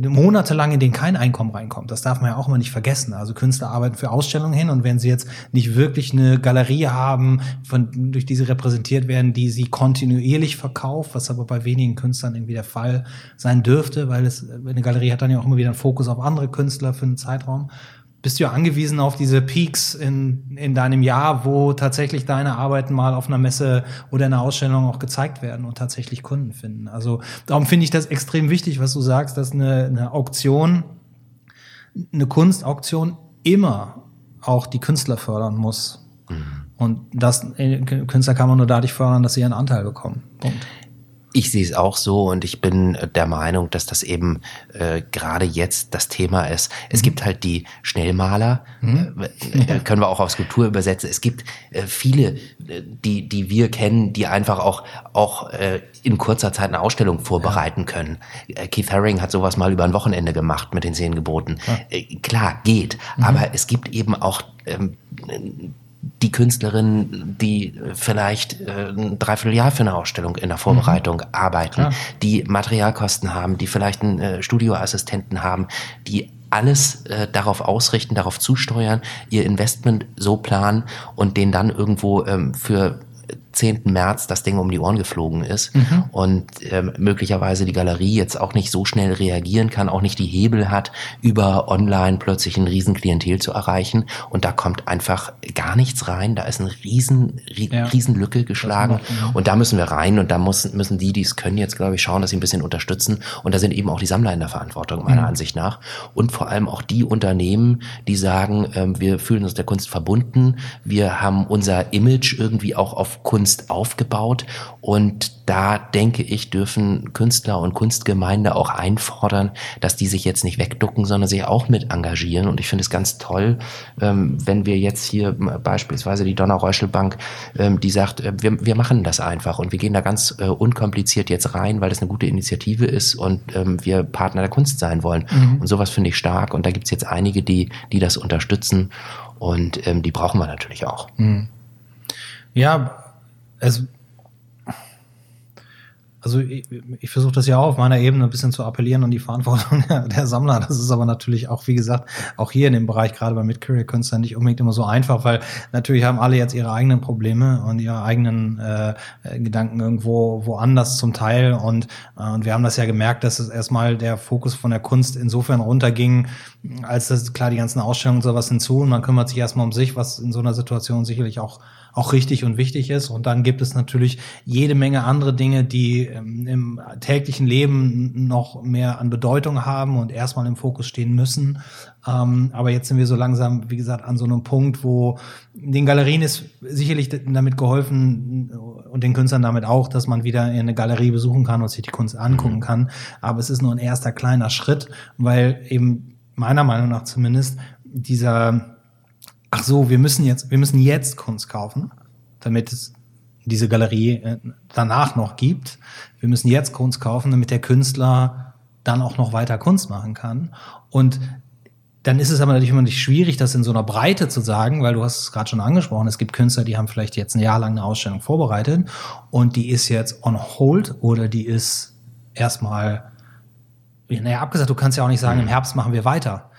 monatelang, in denen kein Einkommen reinkommt. Das darf man ja auch immer nicht vergessen. Also Künstler arbeiten für Ausstellungen hin und wenn sie jetzt nicht wirklich eine Galerie haben, von, durch die sie repräsentiert werden, die sie kontinuierlich verkauft, was aber bei wenigen Künstlern irgendwie der Fall sein dürfte, weil es eine Galerie hat dann ja auch immer wieder einen Fokus auf andere Künstler für einen Zeitraum, bist du ja angewiesen auf diese Peaks in, in deinem Jahr, wo tatsächlich deine Arbeiten mal auf einer Messe oder in einer Ausstellung auch gezeigt werden und tatsächlich Kunden finden. Also darum finde ich das extrem wichtig, was du sagst, dass eine, eine Auktion, eine Kunstauktion immer auch die Künstler fördern muss. Mhm. Und das äh, Künstler kann man nur dadurch fördern, dass sie ihren Anteil bekommen. Punkt. Ich sehe es auch so und ich bin der Meinung, dass das eben äh, gerade jetzt das Thema ist. Es mhm. gibt halt die Schnellmaler, mhm. äh, können wir auch auf Skulptur übersetzen. Es gibt äh, viele, äh, die, die wir kennen, die einfach auch, auch äh, in kurzer Zeit eine Ausstellung vorbereiten ja. können. Äh, Keith Haring hat sowas mal über ein Wochenende gemacht mit den Sehengeboten. Ja. Äh, klar, geht, mhm. aber es gibt eben auch ähm, die Künstlerin, die vielleicht äh, ein Dreivierteljahr für eine Ausstellung in der Vorbereitung mhm. arbeiten, ja. die Materialkosten haben, die vielleicht einen äh, Studioassistenten haben, die alles äh, darauf ausrichten, darauf zusteuern, ihr Investment so planen und den dann irgendwo ähm, für 15. März das Ding um die Ohren geflogen ist mhm. und ähm, möglicherweise die Galerie jetzt auch nicht so schnell reagieren kann, auch nicht die Hebel hat, über online plötzlich ein riesen Klientel zu erreichen. Und da kommt einfach gar nichts rein. Da ist eine riesen, ja. riesen Lücke geschlagen. Und da müssen wir rein und da müssen, müssen die, die es können, jetzt, glaube ich, schauen, dass sie ein bisschen unterstützen. Und da sind eben auch die Sammler in der Verantwortung, meiner mhm. Ansicht nach. Und vor allem auch die Unternehmen, die sagen, ähm, wir fühlen uns der Kunst verbunden. Wir haben unser Image irgendwie auch auf Kunst aufgebaut. Und da denke ich, dürfen Künstler und Kunstgemeinde auch einfordern, dass die sich jetzt nicht wegducken, sondern sich auch mit engagieren. Und ich finde es ganz toll, ähm, wenn wir jetzt hier beispielsweise die Donner Reuschel Bank, ähm, die sagt, äh, wir, wir machen das einfach und wir gehen da ganz äh, unkompliziert jetzt rein, weil das eine gute Initiative ist und ähm, wir Partner der Kunst sein wollen. Mhm. Und sowas finde ich stark. Und da gibt es jetzt einige, die, die das unterstützen. Und die brauchen wir natürlich auch. Mhm. Ja, es also ich, ich versuche das ja auch auf meiner Ebene ein bisschen zu appellieren und die Verantwortung der, [LAUGHS] der, Sammler. Das ist aber natürlich auch, wie gesagt, auch hier in dem Bereich, gerade bei Mid-Career-Künstlern, nicht unbedingt immer so einfach, weil natürlich haben alle jetzt ihre eigenen Probleme und ihre eigenen äh, Gedanken irgendwo woanders zum Teil. Und, äh, und wir haben das ja gemerkt, dass es erstmal der Fokus von der Kunst insofern runterging, als das klar die ganzen Ausstellungen und sowas hinzu und man kümmert sich erstmal um sich, was in so einer Situation sicherlich auch auch richtig und wichtig ist. Und dann gibt es natürlich jede Menge andere Dinge, die ähm, im täglichen Leben noch mehr an Bedeutung haben und erstmal im Fokus stehen müssen. Ähm, aber jetzt sind wir so langsam, wie gesagt, an so einem Punkt, wo den Galerien ist sicherlich damit geholfen und den Künstlern damit auch, dass man wieder eine Galerie besuchen kann und sich die Kunst angucken mhm. kann. Aber es ist nur ein erster kleiner Schritt, weil eben meiner Meinung nach zumindest dieser ach so, wir müssen jetzt, wir müssen jetzt Kunst kaufen, damit es diese Galerie äh, danach noch gibt. Wir müssen jetzt Kunst kaufen, damit der Künstler dann auch noch weiter Kunst machen kann. Und dann ist es aber natürlich immer nicht schwierig, das in so einer Breite zu sagen, weil du hast es gerade schon angesprochen, es gibt Künstler, die haben vielleicht jetzt ein Jahr lang eine Ausstellung vorbereitet und die ist jetzt on hold oder die ist erstmal, naja, abgesagt, du kannst ja auch nicht sagen, im Herbst machen wir weiter.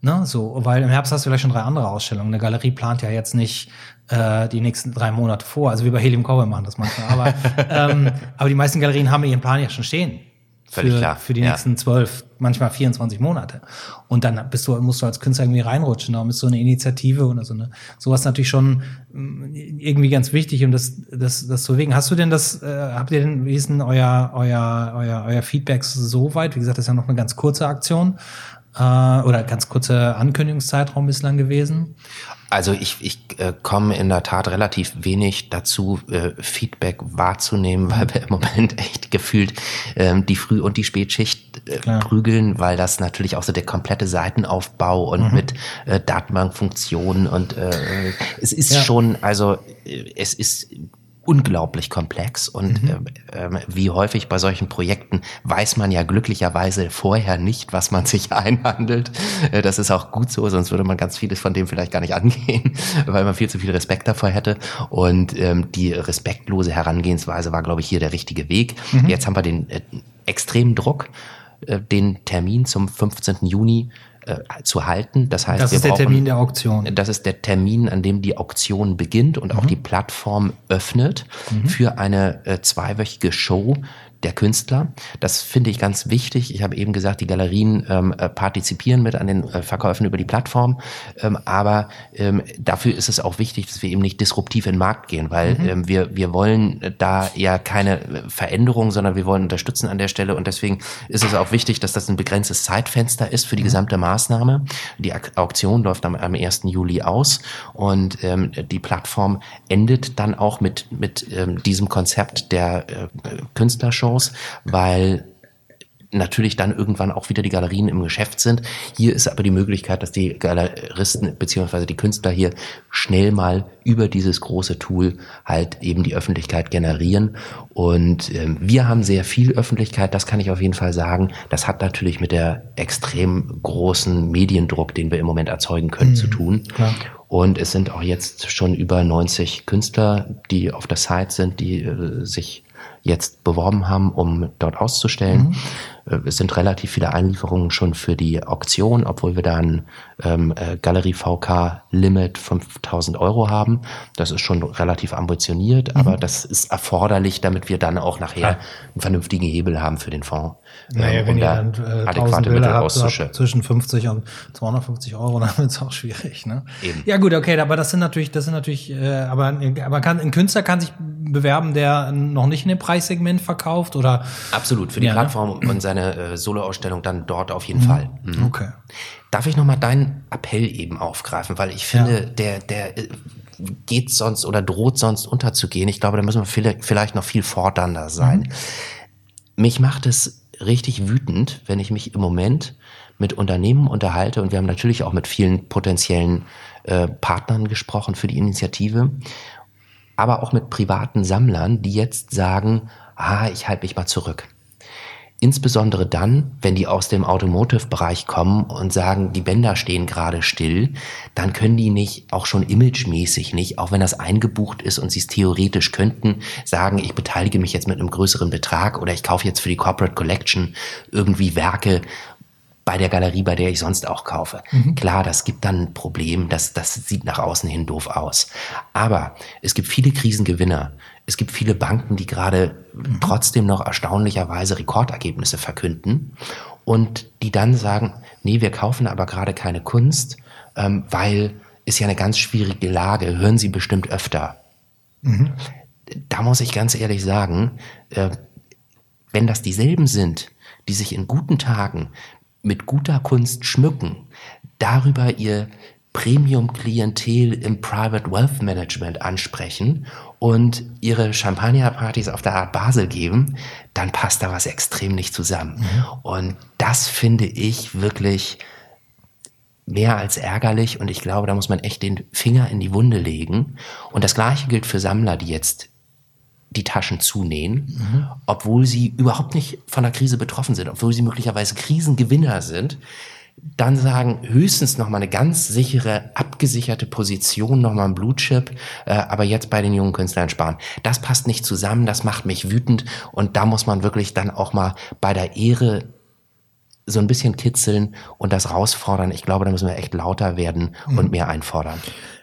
Ne, so, weil im Herbst hast du vielleicht schon drei andere Ausstellungen. Eine Galerie plant ja jetzt nicht äh, die nächsten drei Monate vor. Also wie bei Helium Cowboy machen das manchmal. Aber, [LAUGHS] ähm, aber die meisten Galerien haben ihren Plan ja schon stehen. Völlig für, klar. Für die ja. nächsten zwölf, manchmal 24 Monate. Und dann bist du, musst du als Künstler irgendwie reinrutschen. Darum ist so eine Initiative oder so eine, sowas natürlich schon mm, irgendwie ganz wichtig und das, das, das zu bewegen. Hast du denn das, äh, habt ihr denn, wie ist denn euer, euer, euer, euer Feedback so weit? Wie gesagt, das ist ja noch eine ganz kurze Aktion äh, oder ganz kurzer Ankündigungszeitraum bislang gewesen? Also ich, ich äh, komme in der Tat relativ wenig dazu, äh, Feedback wahrzunehmen, weil wir im Moment echt gefühlt ähm, die Früh- und die Spätschicht äh, prügeln, weil das natürlich auch so der komplette Seitenaufbau und mhm. mit äh, Datenbankfunktionen und äh, es ist ja. schon, also äh, es ist unglaublich komplex und mhm. äh, wie häufig bei solchen Projekten weiß man ja glücklicherweise vorher nicht, was man [LAUGHS] sich einhandelt. Äh, das ist auch gut so, sonst würde man ganz vieles von dem vielleicht gar nicht angehen, [LAUGHS] weil man viel zu viel Respekt davor hätte. Und ähm, die respektlose Herangehensweise war, glaube ich, hier der richtige Weg. Mhm. Jetzt haben wir den äh, extremen Druck, äh, den Termin zum 15. Juni äh, zu halten. Das heißt, das ist der brauchen, Termin der Auktion. Das ist der Termin, an dem die Auktion beginnt und mhm. auch die Plattform öffnet mhm. für eine äh, zweiwöchige Show, der Künstler. Das finde ich ganz wichtig. Ich habe eben gesagt, die Galerien ähm, äh, partizipieren mit an den äh, Verkäufen über die Plattform. Ähm, aber ähm, dafür ist es auch wichtig, dass wir eben nicht disruptiv in den Markt gehen, weil mhm. ähm, wir, wir wollen da ja keine Veränderung, sondern wir wollen unterstützen an der Stelle. Und deswegen ist es auch wichtig, dass das ein begrenztes Zeitfenster ist für die mhm. gesamte Maßnahme. Die Auktion läuft am, am 1. Juli aus und ähm, die Plattform endet dann auch mit, mit ähm, diesem Konzept der äh, Künstlershow Chance, weil natürlich dann irgendwann auch wieder die Galerien im Geschäft sind. Hier ist aber die Möglichkeit, dass die Galeristen beziehungsweise die Künstler hier schnell mal über dieses große Tool halt eben die Öffentlichkeit generieren. Und ähm, wir haben sehr viel Öffentlichkeit, das kann ich auf jeden Fall sagen. Das hat natürlich mit der extrem großen Mediendruck, den wir im Moment erzeugen können, mhm, zu tun. Klar. Und es sind auch jetzt schon über 90 Künstler, die auf der Site sind, die äh, sich jetzt beworben haben, um dort auszustellen. Mhm. Äh, es sind relativ viele Einlieferungen schon für die Auktion, obwohl wir da ein ähm, äh, Galerie VK Limit 5000 Euro haben. Das ist schon relativ ambitioniert, mhm. aber das ist erforderlich, damit wir dann auch nachher ja. einen vernünftigen Hebel haben für den Fonds. Naja, ähm, wenn um ihr dann äh, adäquate Bilder habt, habt, zwischen 50 und 250 Euro, [LAUGHS] dann wird es auch schwierig. Ne? Eben. Ja gut, okay, aber das sind natürlich, das sind natürlich, äh, aber, aber kann, ein Künstler kann sich bewerben, der noch nicht in dem Preissegment verkauft oder? Absolut, für die ja, ne? Plattform ne? und seine äh, Soloausstellung dann dort auf jeden mhm. Fall. Mhm. Okay. Darf ich nochmal deinen Appell eben aufgreifen, weil ich finde, ja. der, der äh, geht sonst oder droht sonst unterzugehen. Ich glaube, da müssen wir vielleicht noch viel fordernder sein. Mhm. Mich macht es richtig wütend, wenn ich mich im Moment mit Unternehmen unterhalte und wir haben natürlich auch mit vielen potenziellen äh, Partnern gesprochen für die Initiative aber auch mit privaten Sammlern, die jetzt sagen, ah, ich halte mich mal zurück. Insbesondere dann, wenn die aus dem Automotive-Bereich kommen und sagen, die Bänder stehen gerade still, dann können die nicht, auch schon imagemäßig nicht, auch wenn das eingebucht ist und sie es theoretisch könnten, sagen, ich beteilige mich jetzt mit einem größeren Betrag oder ich kaufe jetzt für die Corporate Collection irgendwie Werke, bei der Galerie, bei der ich sonst auch kaufe. Mhm. Klar, das gibt dann ein Problem, das, das sieht nach außen hin doof aus. Aber es gibt viele Krisengewinner. Es gibt viele Banken, die gerade mhm. trotzdem noch erstaunlicherweise Rekordergebnisse verkünden und die dann sagen, nee, wir kaufen aber gerade keine Kunst, ähm, weil ist ja eine ganz schwierige Lage, hören Sie bestimmt öfter. Mhm. Da muss ich ganz ehrlich sagen, äh, wenn das dieselben sind, die sich in guten Tagen mit guter Kunst schmücken, darüber ihr Premium-Klientel im Private Wealth Management ansprechen und ihre Champagnerpartys auf der Art Basel geben, dann passt da was extrem nicht zusammen. Mhm. Und das finde ich wirklich mehr als ärgerlich und ich glaube, da muss man echt den Finger in die Wunde legen. Und das Gleiche gilt für Sammler, die jetzt die Taschen zunähen, mhm. obwohl sie überhaupt nicht von der Krise betroffen sind, obwohl sie möglicherweise Krisengewinner sind, dann sagen höchstens noch mal eine ganz sichere, abgesicherte Position, noch mal ein Blutchip, äh, aber jetzt bei den jungen Künstlern sparen. Das passt nicht zusammen, das macht mich wütend und da muss man wirklich dann auch mal bei der Ehre so ein bisschen kitzeln und das rausfordern. Ich glaube, da müssen wir echt lauter werden mhm. und mehr einfordern.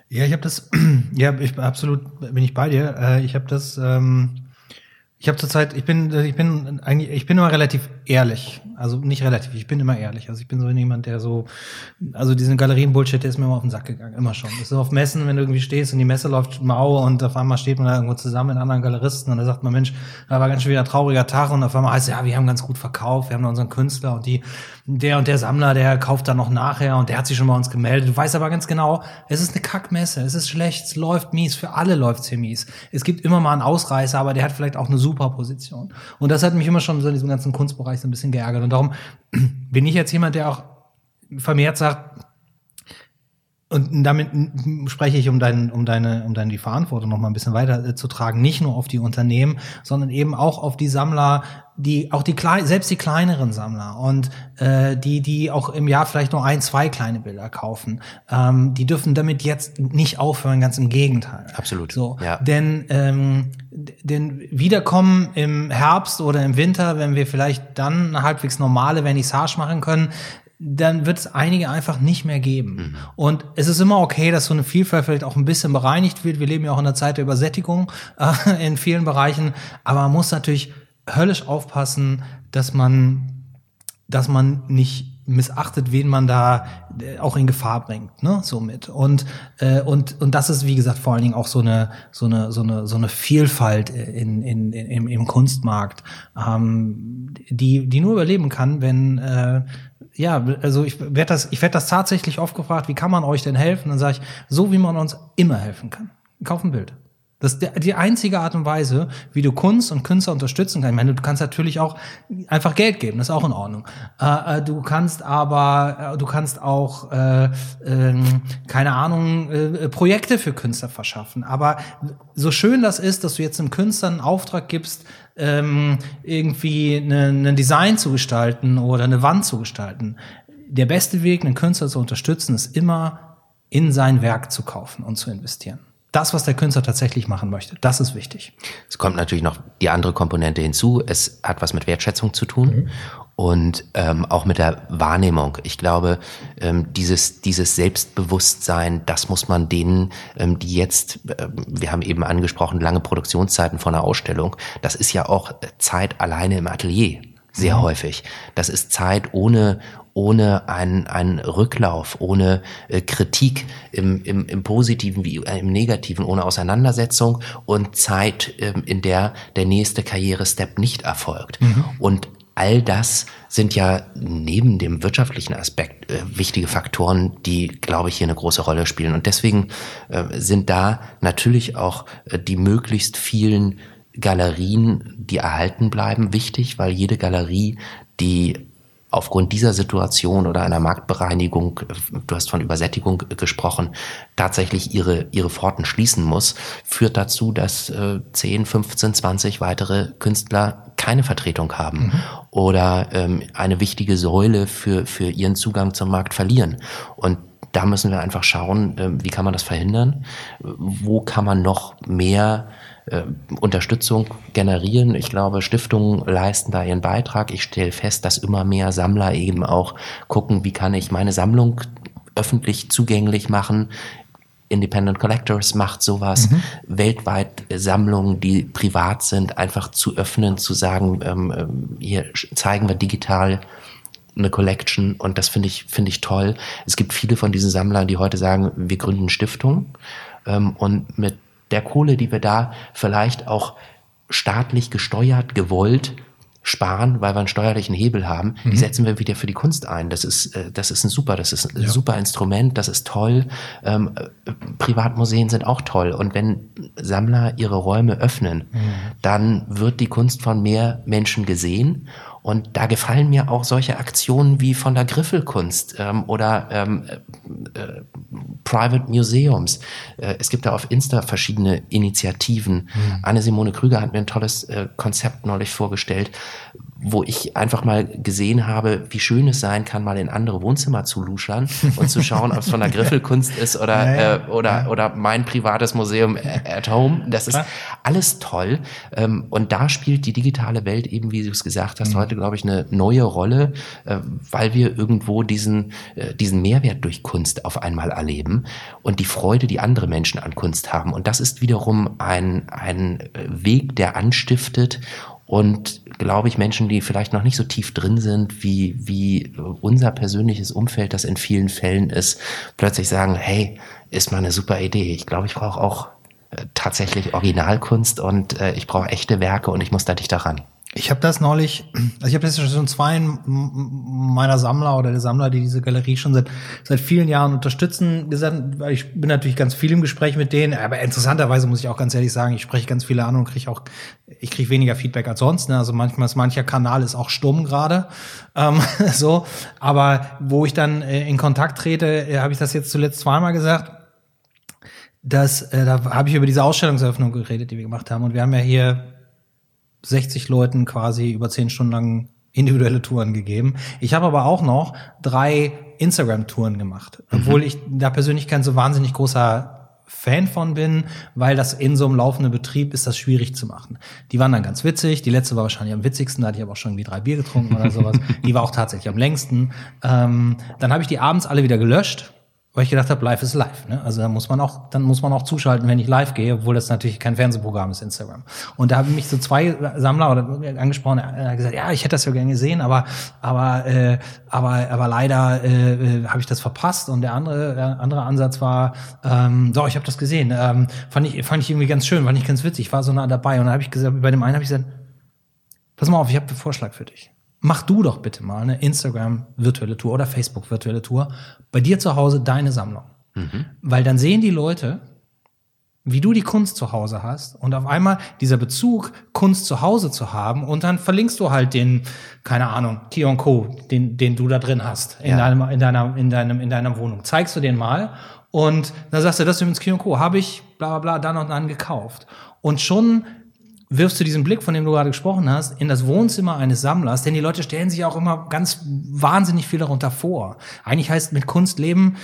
Ja, ich habe das, [CLEARS THROAT] ja, ich absolut bin ich bei dir. Äh, ich habe das, ähm, ich habe zurzeit, ich bin, ich bin eigentlich, ich bin immer relativ ehrlich. Also nicht relativ, ich bin immer ehrlich. Also ich bin so jemand, der so, also diesen Galerien-Bullshit, der ist mir immer auf den Sack gegangen, immer schon. Das ist auf Messen, wenn du irgendwie stehst und die Messe läuft mau und auf einmal steht man da irgendwo zusammen mit anderen Galeristen und da sagt man, Mensch, da war ganz schön wieder ein trauriger Tag und auf einmal heißt es, ja, wir haben ganz gut verkauft, wir haben unseren Künstler und die, der und der Sammler, der kauft dann noch nachher und der hat sich schon bei uns gemeldet. Du weißt aber ganz genau, es ist eine Kackmesse, es ist schlecht, es läuft mies, für alle läuft's hier mies. Es gibt immer mal einen Ausreißer, aber der hat vielleicht auch eine super Position. Und das hat mich immer schon so in diesem ganzen Kunstbereich so ein bisschen geärgert. Und darum [CLEARS THROAT] bin ich jetzt jemand, der auch vermehrt sagt, und damit spreche ich, um, dein, um, deine, um deine die Verantwortung noch mal ein bisschen weiter äh, zu tragen, nicht nur auf die Unternehmen, sondern eben auch auf die Sammler, die auch die klein, selbst die kleineren Sammler und äh, die, die auch im Jahr vielleicht nur ein, zwei kleine Bilder kaufen, ähm, die dürfen damit jetzt nicht aufhören, ganz im Gegenteil. Absolut. So, ja. denn ähm, denn wiederkommen im Herbst oder im Winter, wenn wir vielleicht dann eine halbwegs normale Vernissage machen können, dann wird es einige einfach nicht mehr geben. Mhm. Und es ist immer okay, dass so eine Vielfalt vielleicht auch ein bisschen bereinigt wird. Wir leben ja auch in einer Zeit der Übersättigung äh, in vielen Bereichen. Aber man muss natürlich höllisch aufpassen, dass man, dass man nicht missachtet, wen man da äh, auch in Gefahr bringt, ne, somit. Und äh, und und das ist wie gesagt vor allen Dingen auch so eine so eine so eine so eine Vielfalt in in, in im, im Kunstmarkt, ähm, die die nur überleben kann, wenn äh, ja, also ich werde das, ich werde das tatsächlich oft gefragt, wie kann man euch denn helfen? Dann sage ich, so wie man uns immer helfen kann. Kauf ein Bild. Das ist die einzige Art und Weise, wie du Kunst und Künstler unterstützen kannst. Ich meine, du kannst natürlich auch einfach Geld geben, das ist auch in Ordnung. Äh, äh du kannst aber, äh, du kannst auch, äh, äh, keine Ahnung, äh, Projekte für Künstler verschaffen. Aber so schön das ist, dass du jetzt einem Künstler einen Auftrag gibst, ähm, irgendwie ein Design zu gestalten oder eine Wand zu gestalten. Der beste Weg, einen Künstler zu unterstützen, ist immer in sein Werk zu kaufen und zu investieren. Das, was der Künstler tatsächlich machen möchte. Das ist wichtig. Es kommt natürlich noch die andere Komponente hinzu. Es hat was mit Wertschätzung zu tun. Mhm und ähm, auch mit der Wahrnehmung. Ich glaube, ähm, dieses, dieses Selbstbewusstsein, das muss man denen, ähm, die jetzt, äh, wir haben eben angesprochen, lange Produktionszeiten von einer Ausstellung, das ist ja auch Zeit alleine im Atelier, sehr mhm. häufig. Das ist Zeit ohne, ohne einen, einen Rücklauf, ohne äh, Kritik im, im, im Positiven wie im Negativen, ohne Auseinandersetzung und Zeit, ähm, in der der nächste Karrierestep nicht erfolgt. Mhm. Und all das sind ja neben dem wirtschaftlichen Aspekt äh, wichtige Faktoren, die, glaube ich, hier eine große Rolle spielen. Und deswegen äh, sind da natürlich auch äh, die möglichst vielen Galerien, die erhalten bleiben, wichtig, weil jede Galerie, die aufgrund dieser Situation oder einer Marktbereinigung, du hast von Übersättigung gesprochen, tatsächlich ihre, ihre Pforten schließen muss, führt dazu, dass äh, 10, 15, 20 weitere Künstler keine Vertretung haben mhm. oder ähm, eine wichtige Säule für, für ihren Zugang zum Markt verlieren. Und da müssen wir einfach schauen, äh, wie kann man das verhindern? Wo kann man noch mehr äh, Unterstützung generieren. Ich glaube, Stiftungen leisten da ihren Beitrag. Ich stelle fest, dass immer mehr Sammler eben auch gucken, wie kann ich meine Sammlung öffentlich zugänglich machen. Independent Collectors macht sowas, mhm. weltweit Sammlungen, die privat sind, einfach zu öffnen, zu sagen, ähm, ähm hier zeigen wir digital eine Collection und das finde ich, finde ich toll. Es gibt viele von diesen Sammlern, die heute sagen, wir gründen Stiftung ähm, und mit der Kohle, die wir da vielleicht auch staatlich gesteuert, gewollt sparen, weil wir einen steuerlichen Hebel haben, mhm. die setzen wir wieder für die Kunst ein. Das ist, äh, das ist ein super, das ist ein ja. super Instrument, das ist toll. Ähm, äh, Privatmuseen sind auch toll. Und wenn Sammler ihre Räume öffnen, mhm. dann wird die Kunst von mehr Menschen gesehen und da gefallen mir auch solche Aktionen wie von der Griffelkunst ähm, oder ähm, äh, äh, Private Museums. Äh, es gibt da auf Insta verschiedene Initiativen. Mhm. Anne-Simone Krüger hat mir ein tolles äh, Konzept neulich vorgestellt, wo ich einfach mal gesehen habe, wie schön es sein kann, mal in andere Wohnzimmer zu luschern und zu schauen, ob es von der Griffelkunst ist oder, ja, ja, äh, oder, ja. oder mein privates Museum at home. Das ist alles toll. Ähm, und da spielt die digitale Welt eben, wie du es gesagt hast, mhm. heute, glaube ich, eine neue Rolle, äh, weil wir irgendwo diesen, äh, diesen Mehrwert durch Kunst auf einmal erleben und die Freude, die andere Menschen an Kunst haben. Und das ist wiederum ein, ein Weg, der anstiftet und glaube ich, Menschen, die vielleicht noch nicht so tief drin sind, wie, wie unser persönliches Umfeld das in vielen Fällen ist, plötzlich sagen, hey, ist mal eine super Idee. Ich glaube, ich brauche auch äh, tatsächlich Originalkunst und äh, ich brauche echte Werke und ich muss da dichter ran. Ich habe das neulich, also ich habe das schon zwei meiner Sammler oder der Sammler, die diese Galerie schon seit seit vielen Jahren unterstützen, gesagt, weil ich bin natürlich ganz viel im Gespräch mit denen, aber interessanterweise muss ich auch ganz ehrlich sagen, ich spreche ganz viele an und kriege auch, ich kriege weniger Feedback als sonst. Ne? Also manchmal ist mancher Kanal ist auch stumm gerade, ähm, [LAUGHS] so. Aber wo ich dann äh, in Kontakt trete, äh, habe ich das jetzt zuletzt zweimal gesagt dass äh, da habe ich über diese Ausstellungseröffnung geredet, die wir gemacht haben. Und wir haben ja hier 60 Leuten quasi über 10 Stunden lang individuelle Touren gegeben. Ich habe aber auch noch drei Instagram-Touren gemacht, mhm. obwohl ich da persönlich kein so wahnsinnig großer Fan von bin, weil das in so einem laufenden Betrieb ist das schwierig zu machen. Die waren dann ganz witzig. Die letzte war wahrscheinlich am witzigsten, da hatte ich aber auch schon irgendwie drei Bier getrunken oder sowas. [LAUGHS] Die war auch tatsächlich am längsten. Ähm, dann habe ich die abends alle wieder gelöscht weil ich gedacht habe, live ist live. Ne? Also da muss man auch, dann muss man auch zuschalten, wenn ich live gehe, obwohl das natürlich kein Fernsehprogramm ist, Instagram. Und da haben mich so zwei Sammler oder angesprochen, er hat gesagt, ja, ich hätte das ja gerne gesehen, aber aber äh, aber aber leider äh, äh, habe ich das verpasst. Und der andere der andere Ansatz war, ähm, so, ich habe das gesehen, ähm, fand ich fand ich irgendwie ganz schön, fand ich ganz witzig, war so nah dabei. Und dann habe ich gesagt, bei dem einen habe ich gesagt, pass mal auf, ich habe einen Vorschlag für dich mach du doch bitte mal eine Instagram virtuelle Tour oder Facebook virtuelle Tour bei dir zu Hause deine Sammlung. Mhm. Weil dann sehen die Leute, wie du die Kunst zu Hause hast und auf einmal dieser Bezug, Kunst zu Hause zu haben und dann verlinkst du halt den, keine Ahnung, Tion Co., den, den du da drin hast, in, ja. deinem, in, deiner, in, deinem, in deiner Wohnung. Zeigst du den mal und dann sagst du, das ist übrigens Tion Co., habe ich bla bla bla dann und dann gekauft. Und schon wirfst du diesen Blick, von dem du gerade gesprochen hast, in das Wohnzimmer eines Sammlers, denn die Leute stellen sich auch immer ganz wahnsinnig viel darunter vor. Eigentlich heißt mit Kunst leben,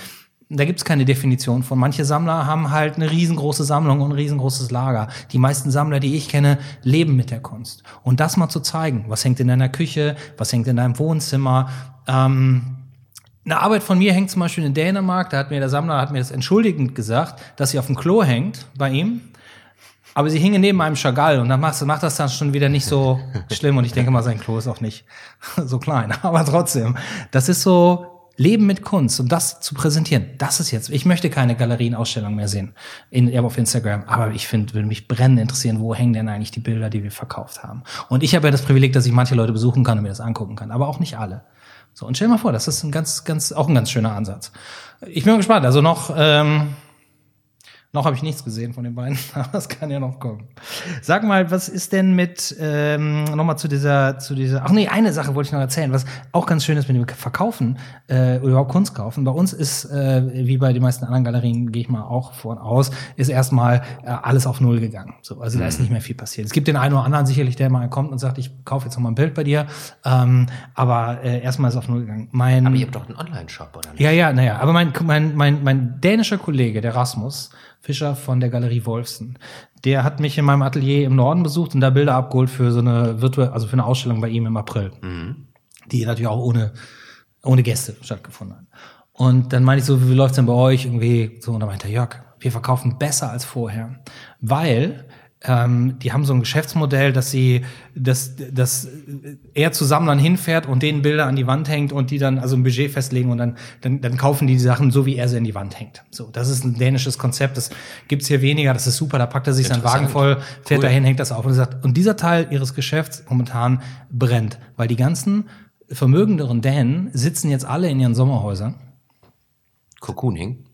da gibt's keine Definition von. Manche Sammler haben halt eine riesengroße Sammlung und ein riesengroßes Lager. Die meisten Sammler, die ich kenne, leben mit der Kunst. Und das mal zu zeigen, was hängt in deiner Küche, was hängt in deinem Wohnzimmer. Ähm, eine Arbeit von mir hängt zum Beispiel in Dänemark, da hat mir der Sammler hat mir das entschuldigend gesagt, dass sie auf dem Klo hängt bei ihm. Aber sie hinge neben einem Chagall und dann macht, macht das dann schon wieder nicht so [LAUGHS] schlimm. Und ich denke mal, sein Klo ist auch nicht [LAUGHS] so klein. [LAUGHS] Aber trotzdem, das ist so Leben mit Kunst und das zu präsentieren. Das ist jetzt, ich möchte keine Galerienausstellung mehr sehen in, auf Instagram. Aber ich finde, würde mich brennend interessieren, wo hängen denn eigentlich die Bilder, die wir verkauft haben. Und ich habe ja das Privileg, dass ich manche Leute besuchen kann und mir das angucken kann. Aber auch nicht alle. So, und stell dir mal vor, das ist ein ganz, ganz, auch ein ganz schöner Ansatz. Ich bin gespannt. Also noch, ähm, noch habe ich nichts gesehen von den beiden, [LAUGHS] aber das kann ja noch kommen. Sag mal, was ist denn mit ähm, nochmal zu dieser, zu dieser. Ach nee, eine Sache wollte ich noch erzählen, was auch ganz schön ist mit dem Verkaufen äh, oder überhaupt Kunst kaufen. Bei uns ist, äh, wie bei den meisten anderen Galerien, gehe ich mal auch von aus, ist erstmal äh, alles auf Null gegangen. So, also da ist mhm. nicht mehr viel passiert. Es gibt den einen oder anderen sicherlich, der mal kommt und sagt, ich kaufe jetzt noch mal ein Bild bei dir. Ähm, aber äh, erstmal ist auf Null gegangen. Mein, aber ihr habt doch einen Online-Shop, oder nicht? Ja, ja, naja. Aber mein, mein, mein, mein dänischer Kollege, der Rasmus, Fischer von der Galerie Wolfsen. Der hat mich in meinem Atelier im Norden besucht und da Bilder abgeholt für so eine virtuelle, also für eine Ausstellung bei ihm im April. Mhm. Die natürlich auch ohne, ohne Gäste stattgefunden hat. Und dann meinte ich so, wie läuft's denn bei euch? Irgendwie so, und da meinte er, Jörg, wir verkaufen besser als vorher. Weil ähm, die haben so ein Geschäftsmodell, dass sie, dass, dass er zu Sammlern hinfährt und denen Bilder an die Wand hängt und die dann also ein Budget festlegen und dann, dann, dann kaufen die die Sachen so, wie er sie an die Wand hängt. So, das ist ein dänisches Konzept, das gibt's hier weniger, das ist super, da packt er sich seinen Wagen voll, fährt cool. dahin, hängt das auf und sagt, und dieser Teil ihres Geschäfts momentan brennt, weil die ganzen vermögenderen Dänen sitzen jetzt alle in ihren Sommerhäusern. Cocooning.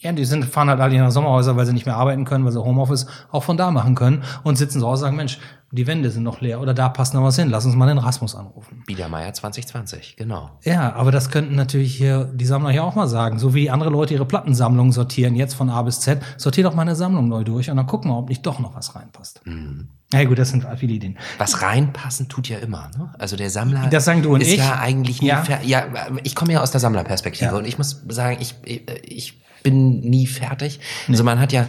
Ja, die sind, fahren halt alle in Sommerhäuser, weil sie nicht mehr arbeiten können, weil sie Homeoffice auch von da machen können und sitzen so aus und sagen, Mensch, die Wände sind noch leer oder da passt noch was hin, lass uns mal den Rasmus anrufen. Biedermeier 2020, genau. Ja, aber das könnten natürlich hier die Sammler hier auch mal sagen. So wie andere Leute ihre Plattensammlung sortieren, jetzt von A bis Z, sortier doch meine Sammlung neu durch und dann gucken wir, ob nicht doch noch was reinpasst. Mhm. Ja gut, das sind viele Ideen. Was reinpassen tut ja immer. Ne? Also der Sammler das sagen du und ist ich. ja eigentlich nie ja. ja, ich komme ja aus der Sammlerperspektive ja. und ich muss sagen, ich, ich bin nie fertig. Nee. Also man hat ja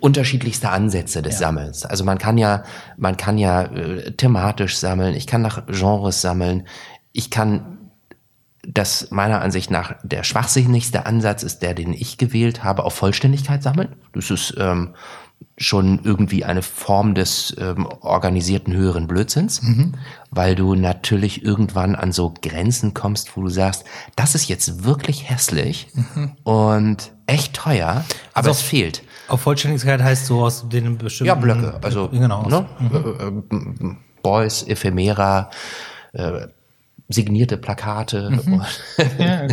unterschiedlichste Ansätze des ja. Sammelns. Also man kann ja, man kann ja äh, thematisch sammeln, ich kann nach Genres sammeln, ich kann das meiner Ansicht nach der schwachsinnigste Ansatz ist der, den ich gewählt habe, auf Vollständigkeit sammeln. Das ist ähm, schon irgendwie eine Form des ähm, organisierten höheren Blödsinns, mhm. weil du natürlich irgendwann an so Grenzen kommst, wo du sagst, das ist jetzt wirklich hässlich mhm. und echt teuer, aber also es fehlt. Auf Vollständigkeit heißt so aus den bestimmten ja Blöcke, also genau, ne? mhm. Äh, äh, Boys, Ephemera, äh, signierte Plakate. Mhm. [LAUGHS] Und, ja.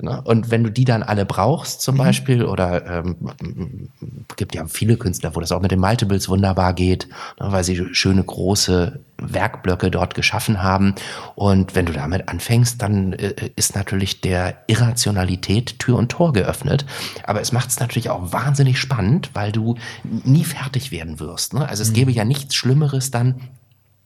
Ne? und wenn du die dann alle brauchst, zum mhm. Beispiel, oder ähm, gibt ja viele Künstler, wo das auch mit den Multiples wunderbar geht, ne, weil sie schöne große Werkblöcke dort geschaffen haben. Und wenn du damit anfängst, dann äh, ist natürlich der Irrationalität Tür und Tor geöffnet. Aber es macht es natürlich auch wahnsinnig spannend, weil du nie fertig werden wirst. Ne? Also es mhm. gäbe ja nichts Schlimmeres dann,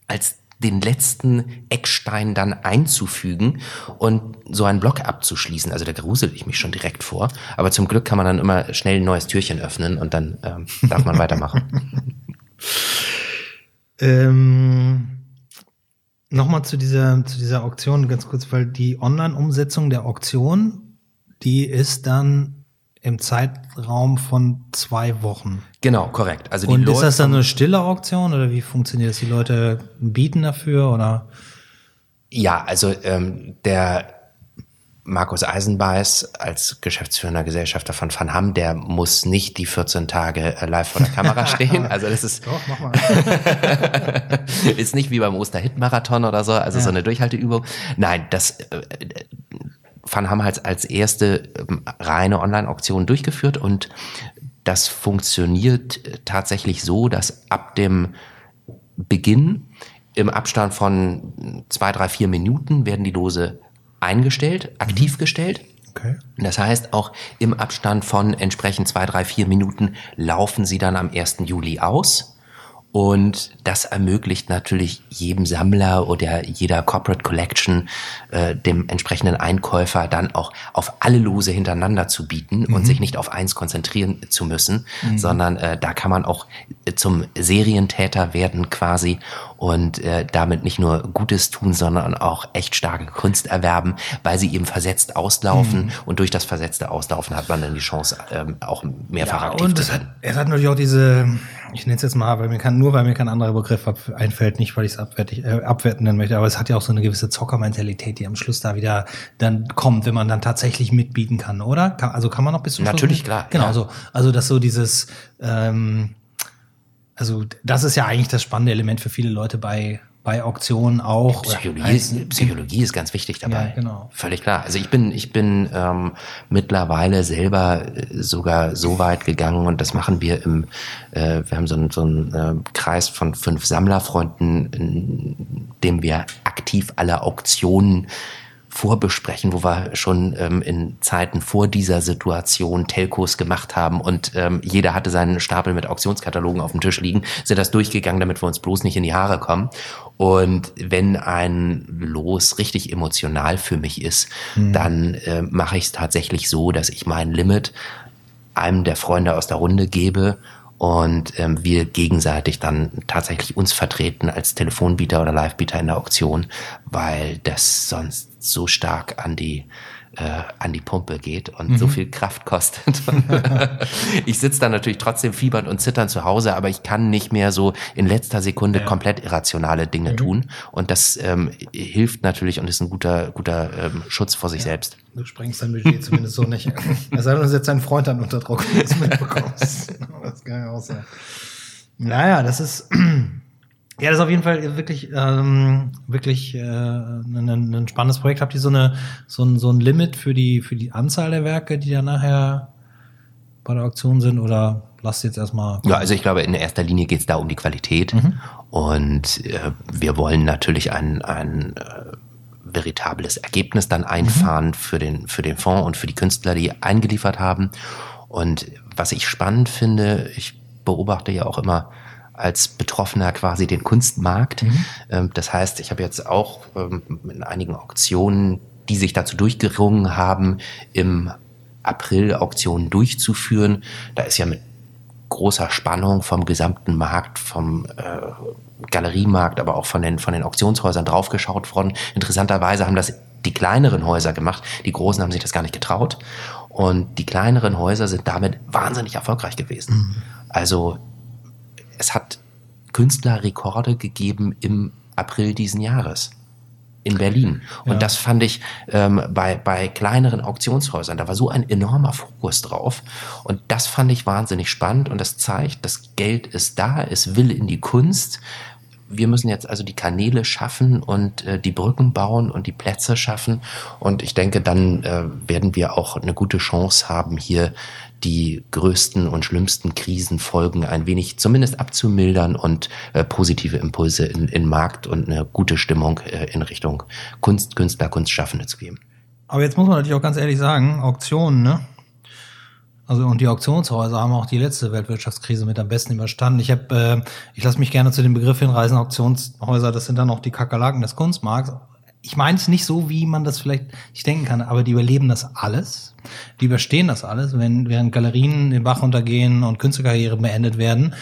als den letzten Eckstein dann einzufügen und so einen Block abzuschließen. Also da grusel ich mich schon direkt vor. Aber zum Glück kann man dann immer schnell ein neues Türchen öffnen und dann ähm, darf man weitermachen. [LAUGHS] ähm, Nochmal zu dieser, zu dieser Auktion ganz kurz, weil die Online-Umsetzung der Auktion, die ist dann im Zeitraum von zwei Wochen. Genau, korrekt. Also die Und ist das dann eine stille Auktion oder wie funktioniert das? Die Leute bieten dafür oder? Ja, also ähm, der Markus Eisenbeiß als geschäftsführender Gesellschafter von Van Hamm, der muss nicht die 14 Tage äh, live vor der Kamera [LAUGHS] stehen. Also das ist, Doch, mach mal. [LAUGHS] ist nicht wie beim Osterhit-Marathon oder so, also ja. so eine Durchhalteübung. Nein, das äh, Van Ham halt als erste ähm, reine Online-Auktion durchgeführt und das funktioniert tatsächlich so, dass ab dem Beginn im Abstand von zwei, drei, vier Minuten werden die Lose eingestellt, aktiv mhm. gestellt. Okay. Das heißt, auch im Abstand von entsprechend zwei, drei, vier Minuten laufen sie dann am 1. Juli aus. Und das ermöglicht natürlich jedem Sammler oder jeder Corporate Collection, äh, dem entsprechenden Einkäufer dann auch auf alle Lose hintereinander zu bieten mhm. und sich nicht auf eins konzentrieren zu müssen, mhm. sondern äh, da kann man auch zum Serientäter werden quasi und äh, damit nicht nur Gutes tun, sondern auch echt starke Kunst erwerben, weil sie eben versetzt auslaufen mhm. und durch das versetzte Auslaufen hat man dann die Chance, ähm, auch mehrfach ja, aktiv und zu werden. Es hat, es hat natürlich auch diese, ich nenne es jetzt mal, weil mir kann, nur weil mir kein anderer Begriff einfällt, nicht weil ich es abwertig, äh, abwerten nennen möchte, aber es hat ja auch so eine gewisse Zockermentalität, die am Schluss da wieder dann kommt, wenn man dann tatsächlich mitbieten kann, oder? Kann, also kann man noch bis zum Natürlich, Schluss klar. Genau, ja. so. Also, dass so dieses, ähm, also das ist ja eigentlich das spannende Element für viele Leute bei bei Auktionen auch. Psychologie, ist, Psychologie ist ganz wichtig dabei. Ja, genau. Völlig klar. Also ich bin, ich bin ähm, mittlerweile selber äh, sogar so weit gegangen und das machen wir im, äh, wir haben so einen, so einen äh, Kreis von fünf Sammlerfreunden, in dem wir aktiv alle Auktionen vorbesprechen, wo wir schon ähm, in Zeiten vor dieser Situation Telcos gemacht haben und ähm, jeder hatte seinen Stapel mit Auktionskatalogen auf dem Tisch liegen, sind das durchgegangen, damit wir uns bloß nicht in die Haare kommen. Und wenn ein Los richtig emotional für mich ist, mhm. dann äh, mache ich es tatsächlich so, dass ich mein Limit einem der Freunde aus der Runde gebe und ähm, wir gegenseitig dann tatsächlich uns vertreten als Telefonbieter oder Livebieter in der Auktion, weil das sonst so stark an die äh, an die Pumpe geht und mhm. so viel Kraft kostet. [LAUGHS] ich sitze dann natürlich trotzdem fiebernd und zitternd zu Hause, aber ich kann nicht mehr so in letzter Sekunde ja. komplett irrationale Dinge mhm. tun. Und das ähm, hilft natürlich und ist ein guter, guter ähm, Schutz vor sich ja. selbst. Du sprengst dein Budget zumindest so nicht. [LAUGHS] Es sei denn, du setzt deinen Freund dann unter Druck, wenn du es mitbekommst. [LAUGHS] das kann ja auch sein. Naja, das ist. Ja, das ist auf jeden Fall wirklich, ähm, wirklich äh, ein, ein spannendes Projekt. Habt ihr so, eine, so, ein, so ein Limit für die, für die Anzahl der Werke, die dann nachher bei der Auktion sind? Oder lasst jetzt erstmal. Ja, also ich glaube, in erster Linie geht es da um die Qualität. Mhm. Und äh, wir wollen natürlich ein, ein äh, veritables Ergebnis dann einfahren mhm. für, den, für den Fonds und für die Künstler, die eingeliefert haben. Und was ich spannend finde, ich beobachte ja auch immer, als Betroffener quasi den Kunstmarkt. Mhm. Ähm, das heißt, ich habe jetzt auch ähm, in einigen Auktionen, die sich dazu durchgerungen haben, im April Auktionen durchzuführen. Da ist ja mit großer Spannung vom gesamten Markt, vom äh, Galeriemarkt, aber auch von den, von den Auktionshäusern draufgeschaut worden. Interessanterweise haben das die kleineren Häuser gemacht. Die großen haben sich das gar nicht getraut. Und die kleineren Häuser sind damit wahnsinnig erfolgreich gewesen. Mhm. Also es hat Künstlerrekorde gegeben im April diesen Jahres in Berlin. Und ja. das fand ich ähm, bei, bei kleineren Auktionshäusern, da war so ein enormer Fokus drauf. Und das fand ich wahnsinnig spannend und das zeigt, das Geld ist da, es will in die Kunst. Wir müssen jetzt also die Kanäle schaffen und äh, die Brücken bauen und die Plätze schaffen. Und ich denke, dann äh, werden wir auch eine gute Chance haben, hier die größten und schlimmsten Krisenfolgen ein wenig zumindest abzumildern und äh, positive Impulse in, in Markt und eine gute Stimmung äh, in Richtung Kunst, Künstler, Kunstschaffende zu geben. Aber jetzt muss man natürlich auch ganz ehrlich sagen, Auktionen, ne? Also und die Auktionshäuser haben auch die letzte Weltwirtschaftskrise mit am besten überstanden. Ich habe, äh, ich lasse mich gerne zu dem Begriff hinreisen, Auktionshäuser, das sind dann auch die Kakerlaken des Kunstmarkts ich meine es nicht so, wie man das vielleicht nicht denken kann, aber die überleben das alles. Die überstehen das alles. Wenn, während Galerien den Bach runtergehen und Künstlerkarrieren beendet werden,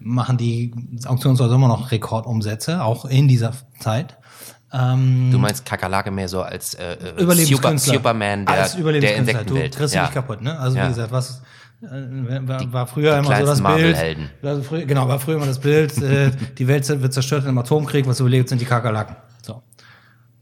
machen die Auktionshäuser immer noch Rekordumsätze, auch in dieser Zeit. Ähm, du meinst Kakerlake mehr so als äh, äh Super, Superman der, als der Insektenwelt. Du kriegst ja. nicht kaputt, ne? Also ja. wie gesagt, was äh, war, war früher die immer so das Bild. Also früher, genau, war früher immer das Bild, äh, [LAUGHS] die Welt wird zerstört im Atomkrieg, was überlebt sind die Kakerlaken.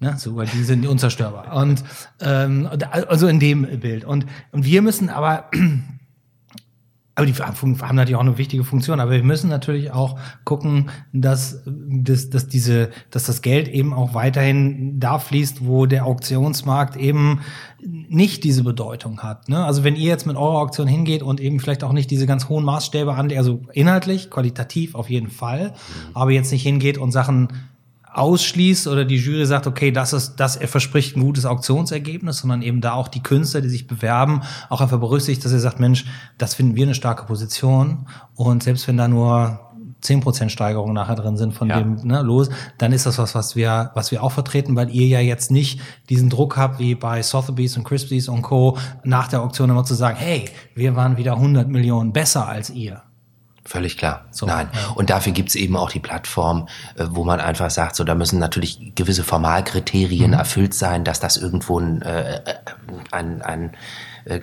Ne, so, weil die sind unzerstörbar. Und ähm, also in dem Bild. Und, und wir müssen aber, [CLEARS THROAT] aber die haben natürlich auch eine wichtige Funktion, aber wir müssen natürlich auch gucken, dass, dass, dass diese, dass das Geld eben auch weiterhin da fließt, wo der Auktionsmarkt eben nicht diese Bedeutung hat. Ne? Also wenn ihr jetzt mit eurer Auktion hingeht und eben vielleicht auch nicht diese ganz hohen Maßstäbe anlegt, also inhaltlich, qualitativ auf jeden Fall, aber jetzt nicht hingeht und Sachen ausschließt oder die Jury sagt, okay, das ist, das er verspricht ein gutes Auktionsergebnis, sondern eben da auch die Künstler, die sich bewerben, auch einfach berücksichtigt, dass er sagt, Mensch, das finden wir eine starke Position und selbst wenn da nur 10% Steigerung nachher drin sind von ja. dem ne, los, dann ist das was, was wir, was wir auch vertreten, weil ihr ja jetzt nicht diesen Druck habt, wie bei Sotheby's und Crispies und Co. nach der Auktion immer zu sagen, hey, wir waren wieder 100 Millionen besser als ihr. Völlig klar. So, Nein. Ja. Und dafür gibt's eben auch die Plattform, äh, wo man einfach sagt, so da müssen natürlich gewisse Formalkriterien mhm. erfüllt sein, dass das irgendwo ein, äh, äh ein, ein äh,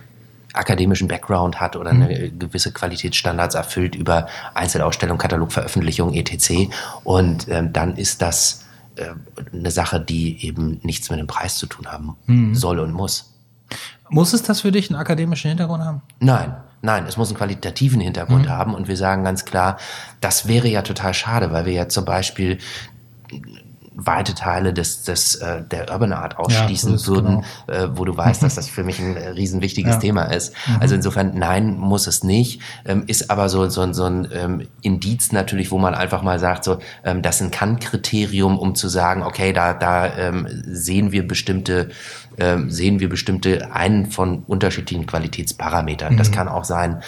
akademischen Background hat oder eine mhm. gewisse Qualitätsstandards erfüllt über Einzelausstellung, Katalogveröffentlichung, etc. Und ähm, dann ist das äh, eine Sache, die eben nichts mit dem Preis zu tun haben mhm. soll und muss. Muss es das für dich einen akademischen Hintergrund haben? Nein. Nein, es muss einen qualitativen Hintergrund mhm. haben und wir sagen ganz klar, das wäre ja total schade, weil wir ja zum Beispiel weite Teile des, des äh, der Urban Art ausschließen ja, würden, genau. äh, wo du weißt, dass das für mich ein äh, riesenwichtiges [LAUGHS] ja. Thema ist. Mhm. Also insofern, nein, muss es nicht. Ähm, ist aber so, so, so ein ähm, Indiz natürlich, wo man einfach mal sagt, so, ähm, das ist ein Kann-Kriterium, um zu sagen, okay, da, da ähm, sehen wir bestimmte ähm, sehen wir bestimmte einen von unterschiedlichen Qualitätsparametern. Mhm. Das kann auch sein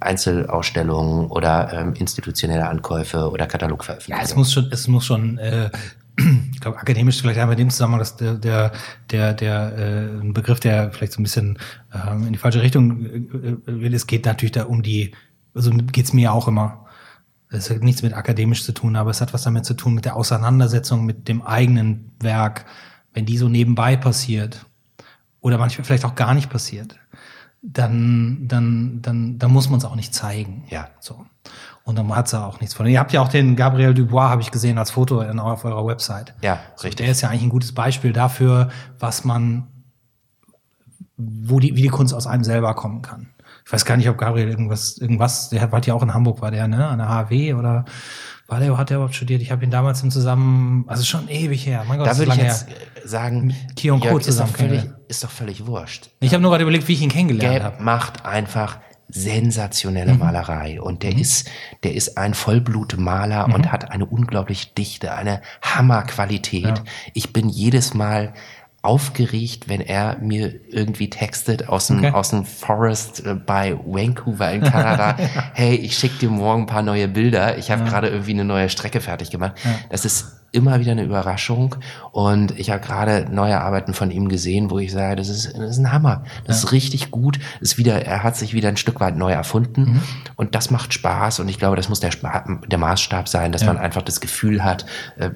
Einzelausstellungen oder ähm, institutionelle Ankäufe oder Katalogveröffentlichungen. Ja, es muss schon, es muss schon äh, [CLEARS THROAT] ich glaube, akademisch vielleicht haben wir dem Zusammenhang, dass der, der, der, der äh, ein Begriff, der vielleicht so ein bisschen ähm, in die falsche Richtung äh, will. Es geht natürlich da um die, also geht's mir auch immer. Es hat nichts mit akademisch zu tun, aber es hat was damit zu tun mit der Auseinandersetzung mit dem eigenen Werk, wenn die so nebenbei passiert oder manchmal vielleicht auch gar nicht passiert, dann, dann, dann, dann muss man es auch nicht zeigen. Ja. So. Und dann hat ja auch nichts von. Ihr habt ja auch den Gabriel Dubois, habe ich gesehen, als Foto in, auf eurer Website. Ja, richtig. der ist ja eigentlich ein gutes Beispiel dafür, was man, wo die, wie die Kunst aus einem selber kommen kann. Ich weiß gar nicht, ob Gabriel irgendwas, irgendwas, der war ja auch in Hamburg, war der, ne, an der HW oder war der, hat der überhaupt studiert? Ich habe ihn damals im Zusammen, also schon ewig her. Mein Gott, da würde ich jetzt her. Sagen, Kion Co. zusammen ist doch, völlig, ist doch völlig wurscht. Ich habe nur gerade überlegt, wie ich ihn kennengelernt habe. macht einfach sensationelle mhm. Malerei und der mhm. ist der ist ein Vollblutmaler mhm. und hat eine unglaublich dichte, eine Hammerqualität. Ja. Ich bin jedes Mal aufgeregt, wenn er mir irgendwie textet aus dem, okay. aus dem Forest äh, bei Vancouver in Kanada. [LAUGHS] hey, ich schicke dir morgen ein paar neue Bilder. Ich habe ja. gerade irgendwie eine neue Strecke fertig gemacht. Ja. Das ist immer wieder eine Überraschung. Und ich habe gerade neue Arbeiten von ihm gesehen, wo ich sage, das ist, das ist ein Hammer. Das ja. ist richtig gut. Ist wieder, er hat sich wieder ein Stück weit neu erfunden. Mhm. Und das macht Spaß. Und ich glaube, das muss der, der Maßstab sein, dass ja. man einfach das Gefühl hat, äh,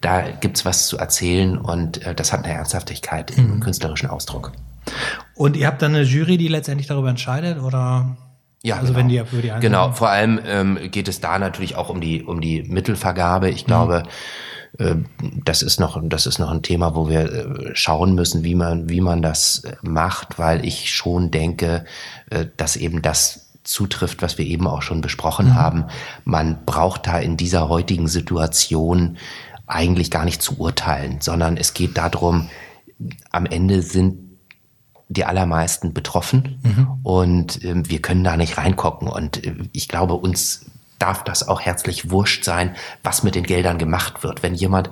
da gibt's was zu erzählen. Und äh, das hat eine Ernsthaftigkeit mhm. im künstlerischen Ausdruck. Und ihr habt dann eine Jury, die letztendlich darüber entscheidet, oder? Ja, also genau. wenn die für die Genau, vor allem ähm, geht es da natürlich auch um die um die Mittelvergabe. Ich glaube, mhm. äh, das ist noch das ist noch ein Thema, wo wir äh, schauen müssen, wie man wie man das äh, macht, weil ich schon denke, äh, dass eben das zutrifft, was wir eben auch schon besprochen mhm. haben. Man braucht da in dieser heutigen Situation eigentlich gar nicht zu urteilen, sondern es geht darum, am Ende sind die allermeisten betroffen mhm. und äh, wir können da nicht reingucken. Und äh, ich glaube, uns darf das auch herzlich wurscht sein, was mit den Geldern gemacht wird. Wenn jemand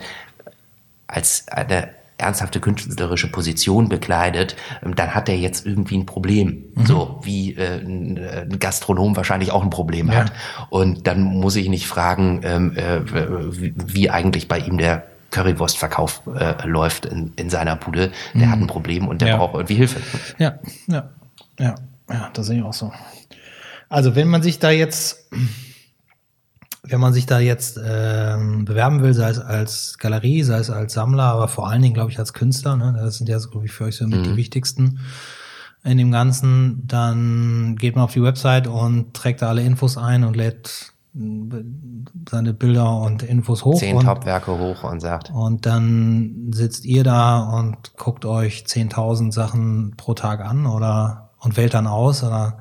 als eine ernsthafte künstlerische Position bekleidet, ähm, dann hat er jetzt irgendwie ein Problem. Mhm. So wie äh, ein Gastronom wahrscheinlich auch ein Problem ja. hat. Und dann muss ich nicht fragen, ähm, äh, wie eigentlich bei ihm der Currywurstverkauf äh, läuft in, in seiner Bude, der mhm. hat ein Problem und der ja. braucht irgendwie Hilfe. Ja, ja, ja, ja, das sehe ich auch so. Also wenn man sich da jetzt, wenn man sich da jetzt ähm, bewerben will, sei es als Galerie, sei es als Sammler, aber vor allen Dingen, glaube ich, als Künstler, ne, das sind ja, glaube ich, für euch so mit mhm. die wichtigsten in dem Ganzen, dann geht man auf die Website und trägt da alle Infos ein und lädt seine Bilder und Infos hoch. Zehn Topwerke hoch und sagt. Und dann sitzt ihr da und guckt euch 10.000 Sachen pro Tag an oder und wählt dann aus oder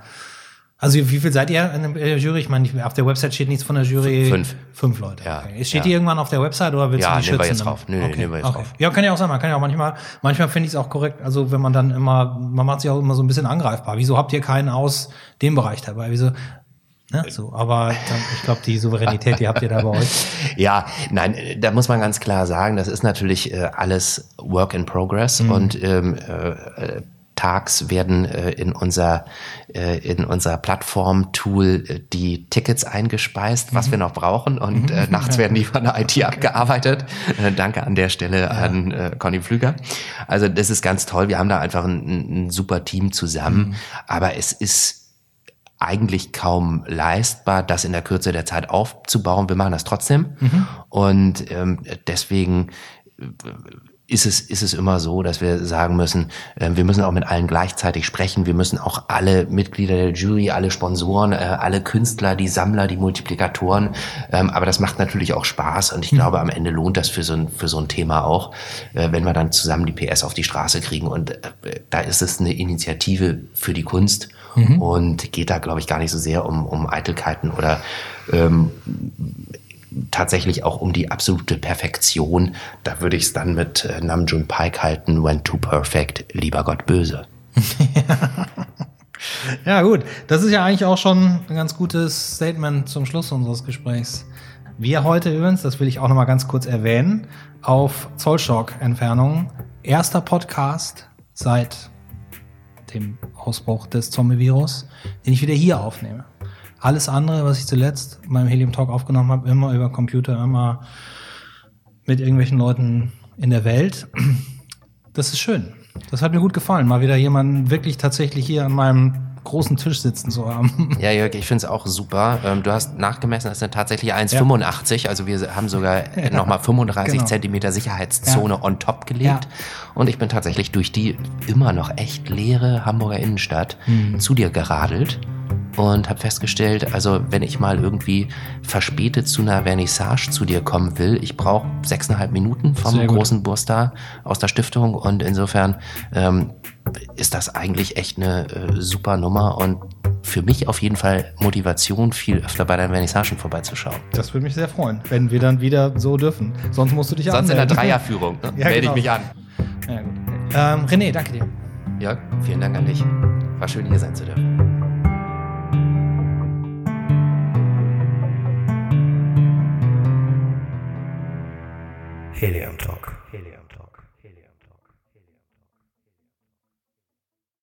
also wie viel seid ihr in der Jury? Ich meine, auf der Website steht nichts von der Jury. Fünf. Fünf Leute. Ja. Okay. Steht ja. die irgendwann auf der Website oder willst ja, du die schützen? Ja, jetzt drauf. Nö, okay. nehmen wir jetzt okay. drauf. Ja, kann ja auch sein. Man kann ja auch manchmal, manchmal finde ich es auch korrekt. Also wenn man dann immer, man macht sich auch immer so ein bisschen angreifbar. Wieso habt ihr keinen aus dem Bereich dabei? Wieso? Ne? So, aber dann, ich glaube, die Souveränität, die habt ihr da bei euch. [LAUGHS] ja, nein, da muss man ganz klar sagen, das ist natürlich äh, alles Work in Progress mhm. und ähm, äh, tags werden äh, in unser äh, in unser Plattform-Tool äh, die Tickets eingespeist, was mhm. wir noch brauchen und äh, nachts werden die von der IT abgearbeitet. Äh, danke an der Stelle ja. an äh, Conny Flüger. Also das ist ganz toll. Wir haben da einfach ein, ein super Team zusammen, mhm. aber es ist eigentlich kaum leistbar, das in der Kürze der Zeit aufzubauen. Wir machen das trotzdem. Mhm. Und ähm, deswegen ist es, ist es immer so, dass wir sagen müssen, äh, wir müssen auch mit allen gleichzeitig sprechen. Wir müssen auch alle Mitglieder der Jury, alle Sponsoren, äh, alle Künstler, die Sammler, die Multiplikatoren. Ähm, aber das macht natürlich auch Spaß und ich mhm. glaube, am Ende lohnt das für so ein, für so ein Thema auch, äh, wenn wir dann zusammen die PS auf die Straße kriegen. Und äh, da ist es eine Initiative für die Kunst mhm. und geht da, glaube ich, gar nicht so sehr um, um Eitelkeiten oder ähm, tatsächlich auch um die absolute Perfektion. Da würde ich es dann mit äh, Namjoon Pike halten, when too perfect, lieber Gott böse. [LAUGHS] ja gut, das ist ja eigentlich auch schon ein ganz gutes Statement zum Schluss unseres Gesprächs. Wir heute übrigens, das will ich auch noch mal ganz kurz erwähnen, auf Zollstock-Entfernung. Erster Podcast seit dem Ausbruch des Zombie-Virus, den ich wieder hier aufnehme. Alles andere, was ich zuletzt beim Helium Talk aufgenommen habe, immer über Computer, immer mit irgendwelchen Leuten in der Welt. Das ist schön. Das hat mir gut gefallen, mal wieder jemanden wirklich tatsächlich hier an meinem großen Tisch sitzen zu haben. [LAUGHS] Ja, Jörg, ich finde es auch super. Ähm, du hast nachgemessen, das sind tatsächlich 1,85. Ja. Also wir haben sogar [LAUGHS] ja, nochmal 35 genau. Zentimeter Sicherheitszone ja. on top gelegt. Ja. Und ich bin tatsächlich durch die immer noch echt leere Hamburger Innenstadt mhm. zu dir geradelt und habe festgestellt, also wenn ich mal irgendwie verspätet zu einer Vernissage zu dir kommen will, ich brauche sechseinhalb Minuten vom großen Burstar aus der Stiftung und insofern ähm, ist das eigentlich echt eine äh, super Nummer und für mich auf jeden Fall Motivation, viel öfter bei deinen Vernissagen vorbeizuschauen. Das würde mich sehr freuen, wenn wir dann wieder so dürfen. Sonst musst du dich Sonst anmelden. in der Dreierführung ne? [LAUGHS] ja, melde genau. ich mich an. Ja, gut. Ähm, René, danke dir. Ja, vielen Dank an dich. War schön, hier sein zu dürfen. Helium Talk.